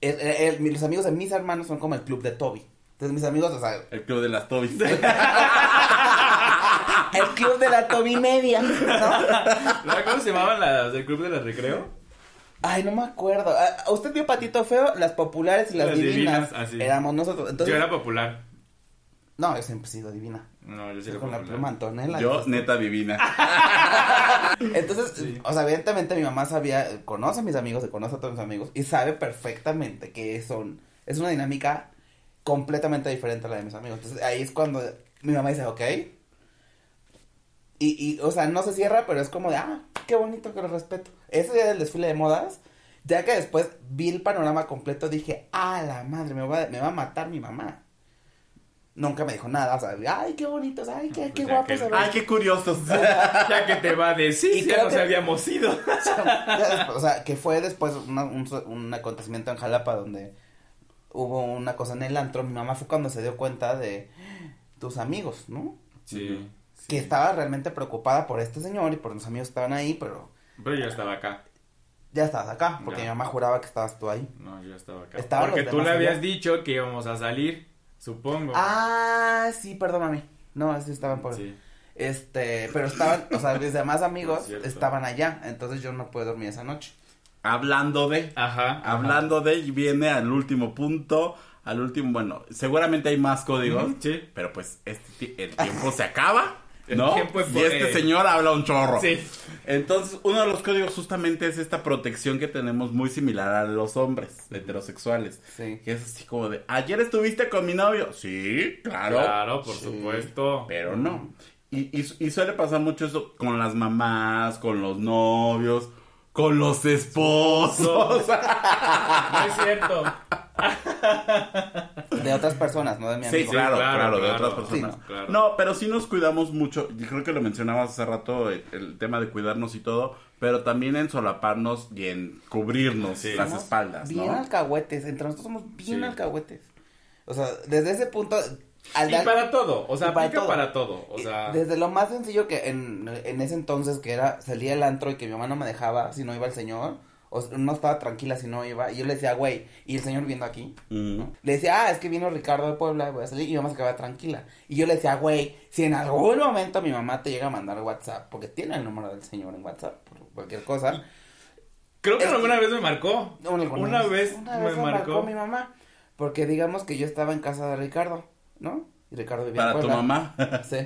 Speaker 3: el- el- el- los amigos de mis hermanos son como el club de Toby. Entonces mis amigos, o sea,
Speaker 1: El club de las Tobis. <laughs>
Speaker 3: el club de la Toby media, ¿no?
Speaker 2: ¿Cómo se llamaban las del club de las recreo?
Speaker 3: Ay, no me acuerdo. Ah, ¿Usted vio Patito Feo? Las populares y las,
Speaker 2: Las
Speaker 3: divinas.
Speaker 2: divinas, así.
Speaker 3: Éramos nosotros. Entonces,
Speaker 2: Yo era popular.
Speaker 3: No, yo siempre he sido divina.
Speaker 2: No, yo sí
Speaker 3: con la pluma Antonella.
Speaker 1: Yo, neta divina. <laughs>
Speaker 3: Entonces,
Speaker 2: Sí.
Speaker 3: o sea, evidentemente mi mamá sabía, conoce a mis amigos, conoce a todos mis amigos y sabe perfectamente que son, es una dinámica completamente diferente a la de mis amigos. Entonces ahí es cuando mi mamá dice, ok. Y, y, o sea, no se cierra, pero es como de, ah, qué bonito que lo respeto. Ese día del desfile de modas, ya que después vi el panorama completo, dije, ah, la madre, me va, me va a matar mi mamá. Nunca me dijo nada, o sea, ay, qué bonitos, ay, qué,
Speaker 2: Pues
Speaker 3: qué guapos
Speaker 2: que-.
Speaker 1: Ay, qué curiosos. <laughs>
Speaker 2: Ya que te va a decir,
Speaker 3: Y
Speaker 2: ya nos
Speaker 3: que-
Speaker 2: habíamos ido. <laughs>
Speaker 3: Después, o sea, que fue después una- un, un acontecimiento en Jalapa donde hubo una cosa en el antro. Mi mamá fue cuando se dio cuenta de tus amigos, ¿no?
Speaker 2: Sí. sí.
Speaker 3: Que estaba realmente preocupada por este señor y por los amigos que estaban ahí, pero
Speaker 2: Pero yo estaba acá.
Speaker 3: ya estabas acá, porque
Speaker 2: Ya.
Speaker 3: mi mamá juraba que estabas tú ahí.
Speaker 2: No, yo estaba acá.
Speaker 3: Estaban
Speaker 2: Porque tú le habías
Speaker 3: allá.
Speaker 2: dicho que íbamos a salir, supongo.
Speaker 3: Ah, sí, perdóname. No, sí estaban por...
Speaker 2: Sí.
Speaker 3: Este, pero estaban, o sea, mis demás <laughs> amigos
Speaker 2: Es
Speaker 3: estaban allá, entonces yo no pude dormir esa noche.
Speaker 1: Hablando de.
Speaker 2: Ajá. ajá.
Speaker 1: Hablando de, y viene al último punto. Al último, bueno, seguramente hay más códigos.
Speaker 2: Sí.
Speaker 1: Pero pues este, ti- el tiempo se acaba. ¿No? y este señor habla un chorro.
Speaker 2: Sí.
Speaker 1: Entonces, uno de los códigos justamente es esta protección que tenemos muy similar a los hombres heterosexuales.
Speaker 3: Sí.
Speaker 1: Que es así como de, ayer estuviste con mi novio. Sí, claro.
Speaker 2: Claro, por
Speaker 3: Sí.
Speaker 2: supuesto.
Speaker 1: Pero no. Y, y, y suele pasar mucho eso con las mamás, con los novios, con los esposos.
Speaker 2: No es cierto.
Speaker 3: De otras personas, no de mi
Speaker 1: Sí,
Speaker 3: amigo.
Speaker 1: claro,
Speaker 2: claro,
Speaker 1: claro, de
Speaker 2: claro.
Speaker 1: otras personas.
Speaker 3: Sí,
Speaker 2: no, claro.
Speaker 1: No, pero sí nos cuidamos mucho. Yo creo que lo mencionabas hace rato, el, el tema de cuidarnos y todo, pero también en solaparnos y en cubrirnos
Speaker 2: Sí.
Speaker 1: las
Speaker 3: Somos
Speaker 1: espaldas,
Speaker 3: Bien
Speaker 1: ¿no?
Speaker 3: alcahuetes, entre nosotros somos bien
Speaker 2: Sí.
Speaker 3: alcahuetes. O sea, desde ese punto, al
Speaker 2: Y
Speaker 3: dar-
Speaker 2: para todo, o sea,
Speaker 3: Y para todo.
Speaker 2: para todo. O sea,
Speaker 3: desde lo más sencillo que en, en ese entonces, que era salir al antro y que mi mamá no me dejaba si no iba el señor, o no estaba tranquila si no iba, y yo le decía, güey, y el señor viendo aquí,
Speaker 1: Mm.
Speaker 3: ¿no? Le decía, ah, es que vino Ricardo de Puebla, voy a salir, y mi mamá se quedaba tranquila. Y yo le decía, güey, si en algún momento mi mamá te llega a mandar WhatsApp, porque tiene el número del señor en WhatsApp, por cualquier cosa.
Speaker 2: Creo que
Speaker 3: Es
Speaker 2: alguna vez me marcó.
Speaker 3: Alguna
Speaker 2: Una vez
Speaker 3: una
Speaker 2: me
Speaker 3: vez
Speaker 2: marcó.
Speaker 3: mi mamá, porque digamos que yo estaba en casa de Ricardo, ¿no? Y Ricardo vivía
Speaker 1: Para
Speaker 3: en
Speaker 1: tu
Speaker 3: Puebla.
Speaker 1: mamá.
Speaker 3: Sí,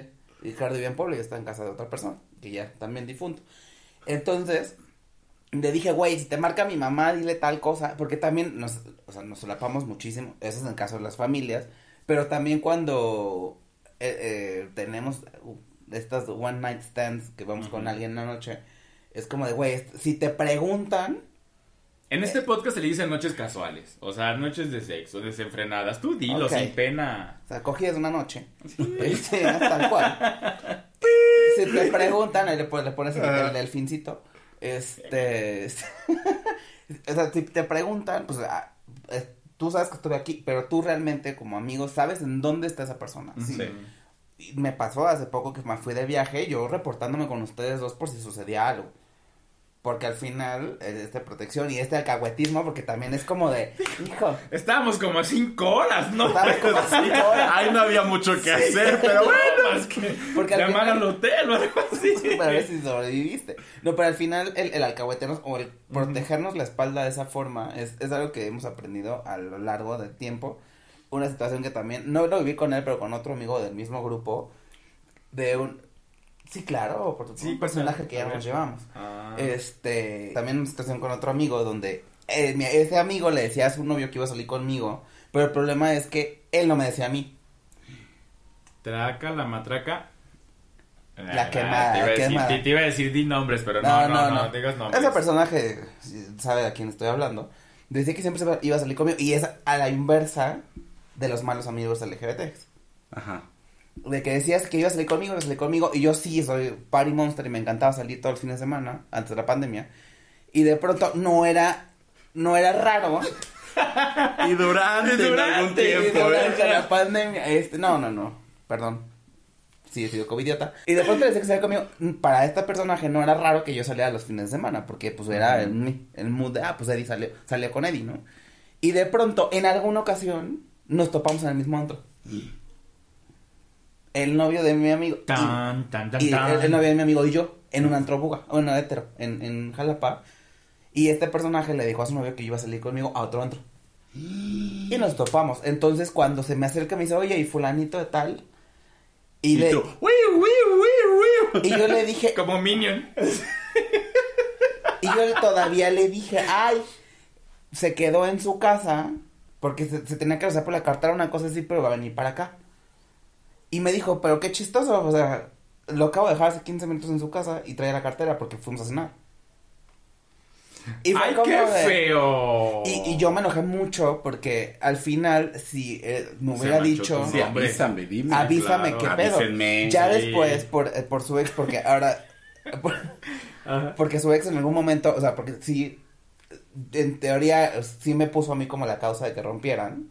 Speaker 3: Ricardo vivía en Puebla y yo estaba en casa de otra persona, que ya también difunto. Entonces, le dije, güey, si te marca mi mamá, dile tal cosa, porque también nos, o sea, nos solapamos muchísimo, eso es en el caso de las familias, pero también cuando eh, eh, tenemos uh, estas one night stands que vamos con
Speaker 2: Ujú.
Speaker 3: alguien en la noche, es como de, güey, si te preguntan,
Speaker 2: En este podcast se le dicen noches casuales. O sea, noches de sexo, desenfrenadas. Tú dilo sin pena.
Speaker 3: o sea, cogidas una noche, <laughs> este, tal cual. <laughs> Si te preguntan, ahí le pones, le pones el, el delfincito, este, <laughs> o sea, si te preguntan, pues, ah, eh, tú sabes que estuve aquí, pero tú realmente como amigo sabes en dónde está esa persona. Sí.
Speaker 2: Sí.
Speaker 3: Y me pasó hace poco que me fui de viaje, yo reportándome con ustedes dos por si sucedía algo. Porque al final, esta protección y este alcahuetismo, porque también es como de, hijo,
Speaker 2: Estábamos como a cinco horas, ¿no?
Speaker 3: Estábamos como a cinco horas.
Speaker 1: Ahí no había mucho que hacer, pero bueno.
Speaker 2: Más que
Speaker 3: Porque al final-
Speaker 2: al hotel o algo así. <laughs>
Speaker 3: para ver si sobreviviste. No, pero al final el, el alcahuetearnos o el protegernos la espalda de esa forma es, es algo que hemos aprendido a lo largo del tiempo. Una situación que también, no lo viví con él, pero con otro amigo del mismo grupo, de un... Sí, claro, por
Speaker 2: Sí,
Speaker 3: un personaje que ya nos llevamos.
Speaker 2: Ah.
Speaker 3: Este, también una situación con otro amigo donde eh, ese amigo le decía a su novio que iba a salir conmigo, pero el problema es que él no me decía a mí.
Speaker 2: Traca, la matraca.
Speaker 3: La
Speaker 2: Ah,
Speaker 3: quemada,
Speaker 2: Te iba, a decir,
Speaker 3: quemada.
Speaker 2: te- te iba a decir di nombres, pero no, no, no, digas nombres.
Speaker 3: Ese personaje sabe a quién estoy hablando. Decía que siempre iba- iba a salir conmigo y es a la inversa de los malos amigos LGBT.
Speaker 1: Ajá.
Speaker 3: De que decías que iba a salir conmigo, iba a salir conmigo y yo sí soy party monster y me encantaba salir todo el fin de semana antes de la pandemia. Y de pronto no era no era raro
Speaker 1: Y durante, <laughs> en
Speaker 2: Durante,
Speaker 1: algún
Speaker 3: y
Speaker 1: tiempo,
Speaker 3: durante
Speaker 1: ¿eh?
Speaker 3: la pandemia, este, no, no, no, perdón. Sí, he sido covidiota. Y de pronto decía que salía conmigo. Para este personaje no era raro que yo saliera los fines de semana, porque pues era el, el mood de, ah, pues Eddie salió, salió con Eddie, ¿no? Y de pronto, en alguna ocasión, nos topamos en el mismo antro. El novio de mi amigo. y-
Speaker 2: Tan, tan, tan,
Speaker 3: y el, el novio de mi amigo y yo en un antro buga, bueno, hetero, en, en Jalapa. Y este personaje le dijo a su novio que iba a salir conmigo a otro antro. Y nos topamos. Entonces, cuando se me acerca, me dice, oye, y fulanito de tal. Y,
Speaker 1: Y
Speaker 3: le,
Speaker 1: tú, "Wiu, wiu, wiu, wiu".
Speaker 3: y yo le dije, <laughs>
Speaker 2: Como Minion.
Speaker 3: y yo todavía le dije, ay, se quedó en su casa porque se, se tenía que hacer por la cartera una cosa así, pero va a venir para acá. Y me dijo, pero qué chistoso, o sea, lo acabo de dejar hace 15 minutos en su casa y traía la cartera porque fuimos a cenar. Y fue
Speaker 2: ¡Ay,
Speaker 3: como
Speaker 2: qué
Speaker 3: de-
Speaker 2: feo!
Speaker 3: Y, y yo me enojé mucho porque al final, si eh, me hubiera dicho,
Speaker 1: Sí, avísame, dime.
Speaker 3: avísame
Speaker 2: claro,
Speaker 3: qué pedo.
Speaker 1: avísenme,
Speaker 3: ya
Speaker 2: sí.
Speaker 3: después, por, eh, por su ex, porque ahora, <laughs> por-
Speaker 2: Ajá.
Speaker 3: porque su ex en algún momento, o sea, porque sí, en teoría, sí me puso a mí como la causa de que rompieran.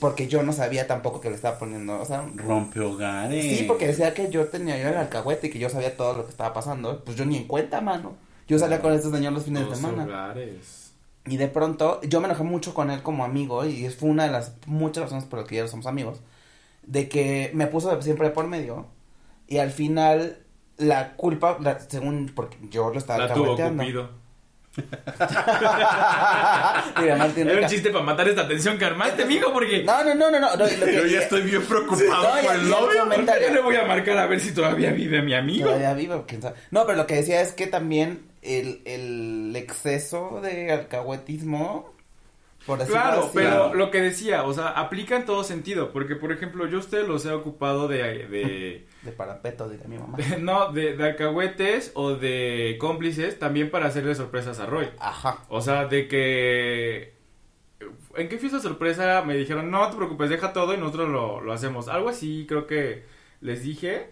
Speaker 3: Porque yo no sabía tampoco que le estaba poniendo, o sea,
Speaker 1: Rompe hogares.
Speaker 3: sí, porque decía que yo tenía yo el alcahuete y que yo sabía todo lo que estaba pasando. Pues yo ni en cuenta, mano. Yo salía con este señor los fines de semana.
Speaker 2: hogares.
Speaker 3: Y de pronto, yo me enojé mucho con él como amigo, y fue una de las muchas razones por las que ya somos amigos, de que me puso siempre por medio, y al final, la culpa, la- según, porque yo lo estaba
Speaker 2: La tuvo. Cupido. <laughs>
Speaker 3: Mira, Martín
Speaker 2: Era un chiste para matar esta tensión que armaste, mijo, porque...
Speaker 3: No, no, no, no, no, no, lo que-
Speaker 1: Yo ya estoy bien preocupado
Speaker 3: No,
Speaker 1: por el novio.
Speaker 3: comentario.
Speaker 2: Yo le voy a marcar a ver si todavía vive mi amigo.
Speaker 3: Todavía sabe. No, pero lo que decía es que también el, el exceso de alcahuetismo, por
Speaker 2: Claro,
Speaker 3: así,
Speaker 2: pero lo que decía, o sea, aplica en todo sentido, porque por ejemplo, yo a ustedes los he ocupado de, de <laughs>
Speaker 3: de parapeto, diría mi mamá. <laughs>
Speaker 2: no, de, de alcahuetes o de cómplices también para hacerle sorpresas a Roy.
Speaker 3: Ajá.
Speaker 2: O sea, de que ¿en qué fiesta sorpresa? Me dijeron, "No te preocupes, deja todo y nosotros lo, lo hacemos." Algo así, creo que les dije.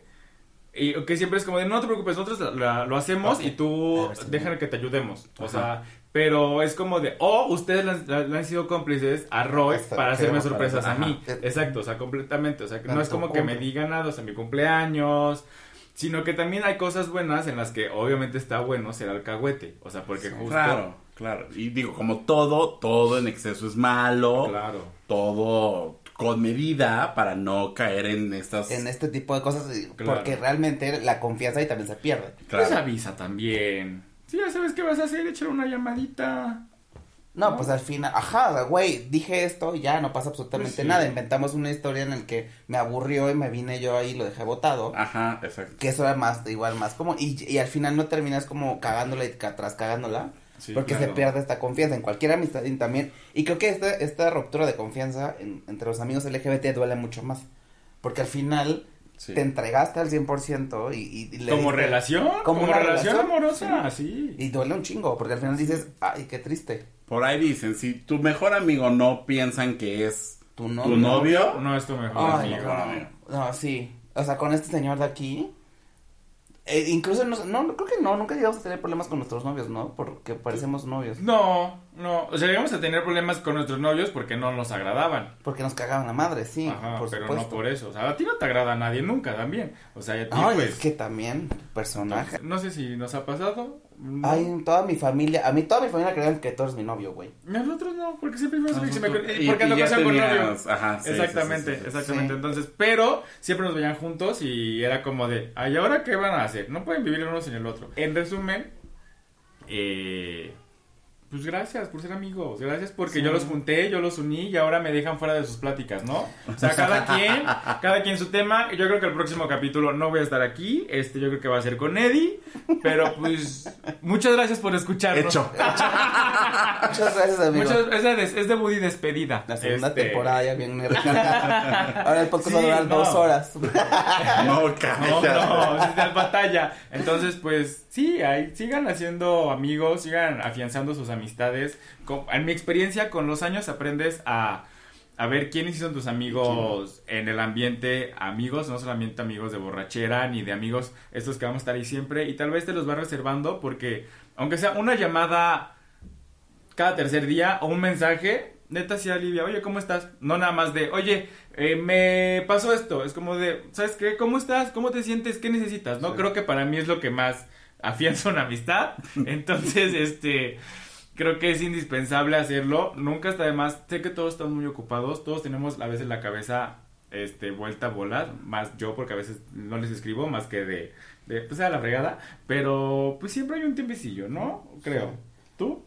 Speaker 2: Y que siempre es como de, no te preocupes, nosotros la- la- lo hacemos y tú
Speaker 3: si-
Speaker 2: déjame que te ayudemos. O sea, pero es como de, o ustedes le han, sido cómplices a Roy
Speaker 3: Hasta
Speaker 2: para hacerme sorpresas
Speaker 1: para-
Speaker 2: a mí.
Speaker 3: ajá.
Speaker 2: Exacto, o sea, completamente. O sea, que no es como que me digan nada, o sea, mi cumpleaños. sino que también hay cosas buenas en las que obviamente está bueno ser alcahuete. O sea, porque justo.
Speaker 1: Claro, claro. Y digo, como todo, todo en exceso es malo.
Speaker 2: Claro.
Speaker 1: Todo con medida para no caer en estas...
Speaker 3: En este tipo de cosas,
Speaker 2: Claro.
Speaker 3: porque realmente la confianza ahí también se pierde.
Speaker 1: Claro.
Speaker 2: Pues avisa también. Si ya sabes qué vas a hacer, échale una llamadita.
Speaker 3: No,
Speaker 2: ¿No?
Speaker 3: pues al final, ajá, güey, dije esto y ya no pasa absolutamente
Speaker 2: Pues sí.
Speaker 3: nada. Inventamos una historia en la que me aburrió y me vine yo ahí y lo dejé botado.
Speaker 1: Ajá, exacto.
Speaker 3: Que eso era más, igual más común. Y, y al final no terminas como cagándola y atrás cagándola.
Speaker 2: Sí,
Speaker 3: porque
Speaker 2: claro.
Speaker 3: se pierde esta confianza en cualquier amistad y también. Y creo que esta, esta ruptura de confianza en- entre los amigos LGBT duele mucho más. Porque al final
Speaker 1: Sí.
Speaker 3: te entregaste al 100% y, y, y le
Speaker 2: Como
Speaker 3: diste-
Speaker 2: relación,
Speaker 3: Como
Speaker 2: como,
Speaker 3: una
Speaker 2: relación,
Speaker 3: relación,
Speaker 2: amorosa, sí.
Speaker 3: Y duele un chingo, porque al final dices, ay, qué triste.
Speaker 1: Por ahí dicen, si tu mejor amigo no piensan que es
Speaker 3: Tu
Speaker 1: tu
Speaker 3: novio.
Speaker 1: novio,
Speaker 2: No es tu mejor
Speaker 3: Ay,
Speaker 2: amigo.
Speaker 3: no, no, sí. O sea, con este señor de aquí. Eh, incluso, no, no, creo que no, nunca llegamos a tener problemas con nuestros novios, ¿no? Porque parecemos novios.
Speaker 2: No, no. O sea, llegamos a tener problemas con nuestros novios porque no nos agradaban.
Speaker 3: Porque nos cagaban la madre, sí,
Speaker 2: Ajá,
Speaker 3: por
Speaker 2: pero
Speaker 3: supuesto.
Speaker 2: no por eso. O sea, a ti no te agrada a nadie nunca también. O sea, a ti
Speaker 3: Ay,
Speaker 2: pues...
Speaker 3: es que también, personaje.
Speaker 2: No sé si nos ha pasado. No.
Speaker 3: Ay, toda mi familia, a mí toda mi familia creían que tú eres mi novio, güey.
Speaker 2: Nosotros no, porque siempre fuimos que se me y- porque
Speaker 1: y
Speaker 2: ando
Speaker 1: ya
Speaker 2: casado con novio.
Speaker 1: ajá, sí,
Speaker 2: exactamente,
Speaker 1: sí, sí, sí.
Speaker 2: exactamente.
Speaker 3: Sí.
Speaker 2: Entonces, pero siempre nos veían juntos y era como de, ay, ¿ahora qué van a hacer? No pueden vivir el uno sin el otro. En resumen, eh, pues gracias por ser amigos, gracias porque yo los junté, yo los uní y ahora me dejan fuera de sus pláticas, ¿no? O sea, cada <laughs> quien, cada quien su tema. Yo creo que el próximo capítulo no voy a estar aquí, este yo creo que va a ser con Eddie, pero pues muchas gracias por escucharnos.
Speaker 1: hecho. <laughs>
Speaker 3: Muchas gracias, amigo.
Speaker 2: Muchas, es, de, es debut y despedida.
Speaker 3: La segunda
Speaker 2: Este,
Speaker 3: temporada ya viene. Ahora el podcast va a
Speaker 2: Sí,
Speaker 3: durar
Speaker 2: no.
Speaker 3: dos horas.
Speaker 1: No,
Speaker 2: No, no, es de batalla. Entonces, pues, sí, ahí, sigan haciendo amigos, sigan afianzando sus amistades. Con- en mi experiencia, con los años aprendes a, a ver quiénes son tus amigos en el ambiente, amigos, no solamente amigos de borrachera, ni de amigos estos que vamos a estar ahí siempre. Y tal vez te los vas reservando porque, aunque sea una llamada cada tercer día o un mensaje, neta sí alivia, oye, ¿cómo estás? No nada más de, oye, eh, me pasó esto, es como de, ¿sabes qué? ¿Cómo estás? ¿Cómo te sientes? ¿Qué necesitas? No,
Speaker 1: Sí.
Speaker 2: creo que para mí es lo que más afianza una amistad, <laughs> entonces, este, creo que es indispensable hacerlo, nunca está de más, sé que todos estamos muy ocupados, todos tenemos a veces la cabeza, este, vuelta a bolas, más yo porque a veces no les escribo más que de, de pues a la fregada, pero pues siempre hay un tiempecillo, ¿no? Creo. ¿Tú?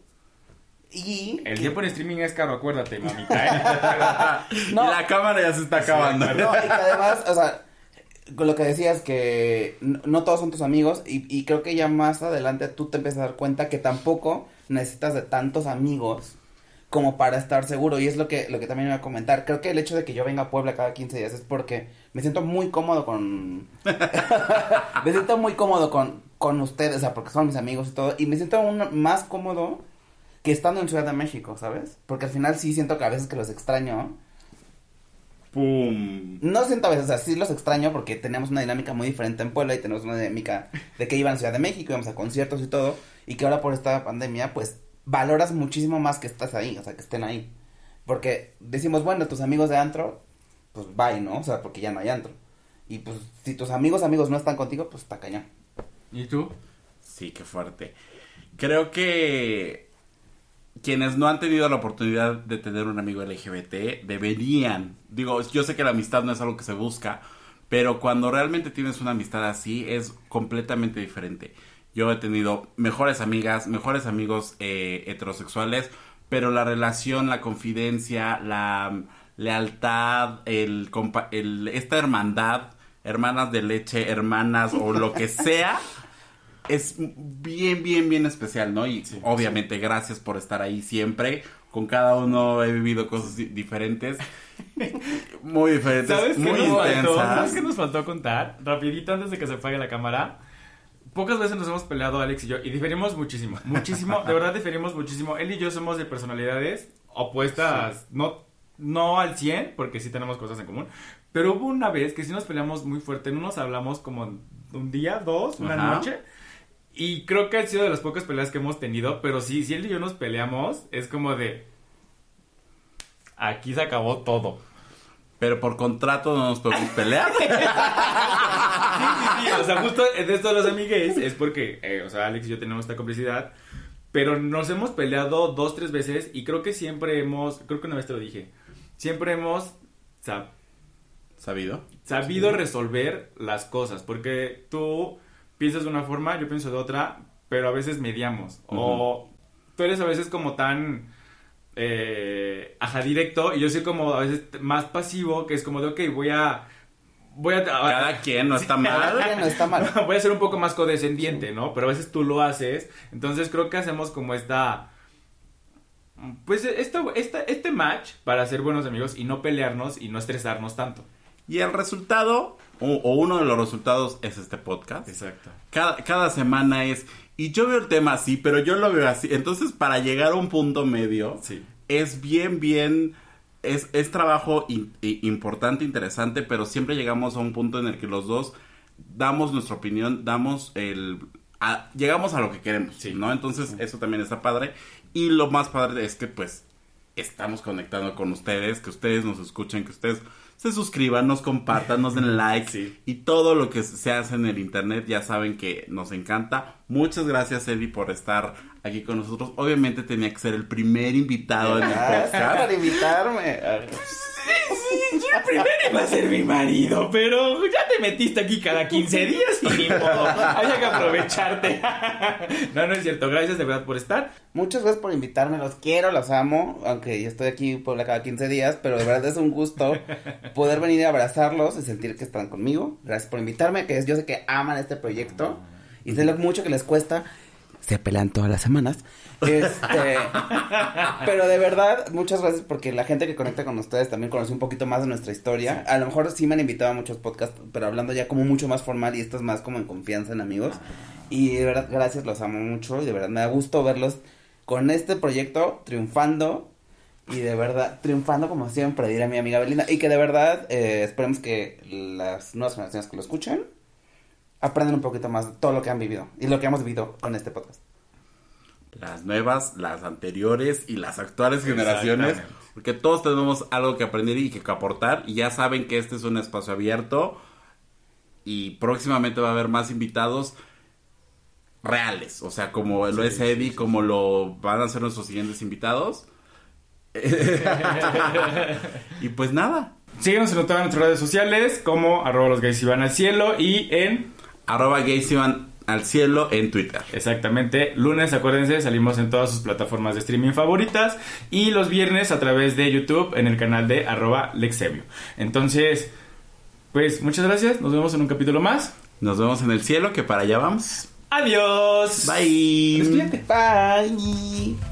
Speaker 3: Y.
Speaker 2: El tiempo en streaming es caro, acuérdate, mamita. ¿eh? <laughs>
Speaker 3: No.
Speaker 1: La cámara ya se está acabando.
Speaker 2: Sí,
Speaker 3: No, y que además, o sea, con lo que decías que no, no todos son tus amigos y, y creo que ya más adelante tú te empiezas a dar cuenta que tampoco necesitas de tantos amigos como para estar seguro y es lo que lo que también iba a comentar. Creo que el hecho de que yo venga a Puebla cada 15 días es porque me siento muy cómodo con <laughs> <laughs> me siento muy cómodo con con ustedes, o sea, porque son mis amigos y todo y me siento aún más cómodo que estando en Ciudad de México, ¿sabes? Porque al final sí siento que a veces que los extraño.
Speaker 1: Pum.
Speaker 3: No siento a veces, o sea, sí los extraño porque teníamos una dinámica muy diferente en Puebla y tenemos una dinámica de que iban a Ciudad de México, íbamos a conciertos y todo, y que ahora por esta pandemia, pues, valoras muchísimo más que estás ahí, o sea, que estén ahí. Porque decimos, bueno, tus amigos de antro, pues, bye, ¿no? O sea, porque ya no hay antro. Y pues, si tus amigos, amigos no están contigo, pues, está cañón.
Speaker 2: ¿Y tú?
Speaker 1: Sí, qué fuerte. Creo que quienes no han tenido la oportunidad de tener un amigo LGBT deberían. Digo, yo sé que la amistad no es algo que se busca, pero cuando realmente tienes una amistad así es completamente diferente. Yo he tenido mejores amigas, mejores amigos eh, heterosexuales, pero la relación, la confidencia, la lealtad, el, esta hermandad, hermanas de leche, hermanas o lo que sea, <laughs> es bien, bien, bien especial, ¿no? Y obviamente gracias por estar ahí siempre. Con cada uno he vivido cosas di- diferentes. <laughs> Muy diferentes,
Speaker 2: ¿Sabes qué,
Speaker 1: muy
Speaker 2: faltó?
Speaker 1: intensas.
Speaker 2: ¿Sabes qué nos faltó contar? Rapidito antes de que se apague la cámara. Pocas veces nos hemos peleado Alex y yo y diferimos muchísimo, <laughs> muchísimo, de verdad diferimos muchísimo. Él y yo somos de personalidades opuestas, no, no al 100, porque sí tenemos cosas en común, pero hubo una vez que sí nos peleamos muy fuerte, no nos hablamos como un día, dos, una
Speaker 1: Ajá.
Speaker 2: noche, y creo que ha sido de las pocas peleas que hemos tenido, pero sí, si él y yo nos peleamos, es como de... Aquí se acabó todo.
Speaker 1: Pero por contrato no nos podemos pelear. <laughs>
Speaker 2: Sí, sí, sí, o sea, justo en esto de los amigues es porque, eh, o sea, Alex y yo tenemos esta complicidad, pero nos hemos peleado dos, tres veces y creo que siempre hemos, creo que una vez te lo dije, siempre hemos sab-
Speaker 1: ¿Sabido?
Speaker 2: sabido resolver las cosas, porque tú piensas de una forma, yo pienso de otra, pero a veces mediamos, o tú eres a veces como tan... Eh, ajá, directo y yo soy como a veces más pasivo que es como de ok, voy a voy a
Speaker 1: Cada quien no está mal.
Speaker 3: Oye, no está mal.
Speaker 2: voy a ser un poco más condescendiente, ¿no? Pero a veces tú lo haces. Entonces creo que hacemos como esta. Pues esto, esta, este match para ser buenos amigos y no pelearnos y no estresarnos tanto.
Speaker 1: Y el resultado, o, o uno de los resultados, es este podcast.
Speaker 2: Exacto.
Speaker 1: Cada, cada semana es. Y yo veo el tema así, pero yo lo veo así. Entonces, para llegar a un punto medio,
Speaker 2: Sí.
Speaker 1: es bien, bien. Es, es trabajo in- importante, interesante, pero siempre llegamos a un punto en el que los dos damos nuestra opinión, damos el. a- llegamos a lo que queremos,
Speaker 2: Sí.
Speaker 1: ¿no? Entonces, eso también está padre. Y lo más padre es que, pues, estamos conectando con ustedes, que ustedes nos escuchen, que ustedes se suscriban, nos compartan, nos den like
Speaker 2: Sí.
Speaker 1: y todo lo que se hace en el internet ya saben que nos encanta. Muchas gracias Eddie por estar aquí con nosotros. Obviamente tenía que ser el primer invitado en el
Speaker 3: Gracias
Speaker 1: podcast.
Speaker 3: por invitarme.
Speaker 2: Yo primero iba a ser mi marido, pero ya te metiste aquí cada 15 <laughs> días y ni modo. Había que aprovecharte. <laughs> No, no es cierto. Gracias de verdad por estar.
Speaker 3: Muchas gracias por invitarme, los quiero, los amo, aunque yo estoy aquí por cada 15 días, pero de verdad es un gusto <laughs> poder venir a abrazarlos y sentir que están conmigo. Gracias por invitarme, que es- yo sé que aman este proyecto y sé lo mucho que les cuesta. Se pelean todas las semanas. Este, pero de verdad, muchas gracias porque la gente que conecta con ustedes también conoce un poquito más de nuestra historia. A lo mejor sí me han invitado a muchos podcasts, pero hablando ya como mucho más formal y esto es más como en confianza en amigos. Y de verdad, gracias, los amo mucho y de verdad me da gusto verlos con este proyecto triunfando y de verdad triunfando como siempre, dirá mi amiga Belinda. Y que de verdad eh, esperemos que las nuevas generaciones que lo escuchen aprendan un poquito más de todo lo que han vivido y lo que hemos vivido con este podcast.
Speaker 1: Las nuevas, las anteriores y las actuales generaciones. Porque todos tenemos algo que aprender y que aportar. Y ya saben que este es un espacio abierto. Y próximamente va a haber más invitados reales. O sea, como lo es Eddie, como lo van a ser nuestros siguientes invitados. <laughs> <laughs> y pues nada.
Speaker 2: Síguenos en todas nuestras redes sociales como arroba los gays y van al cielo y en
Speaker 1: Arroba gays iban al cielo en Twitter.
Speaker 2: Exactamente, lunes acuérdense, salimos en todas sus plataformas de streaming favoritas y los viernes a través de YouTube en el canal de arroba Lexevio. Entonces, pues muchas gracias, nos vemos en un capítulo más.
Speaker 1: Nos vemos en el cielo, que para allá vamos.
Speaker 2: Adiós.
Speaker 1: Bye.
Speaker 2: Despídete.
Speaker 3: Bye.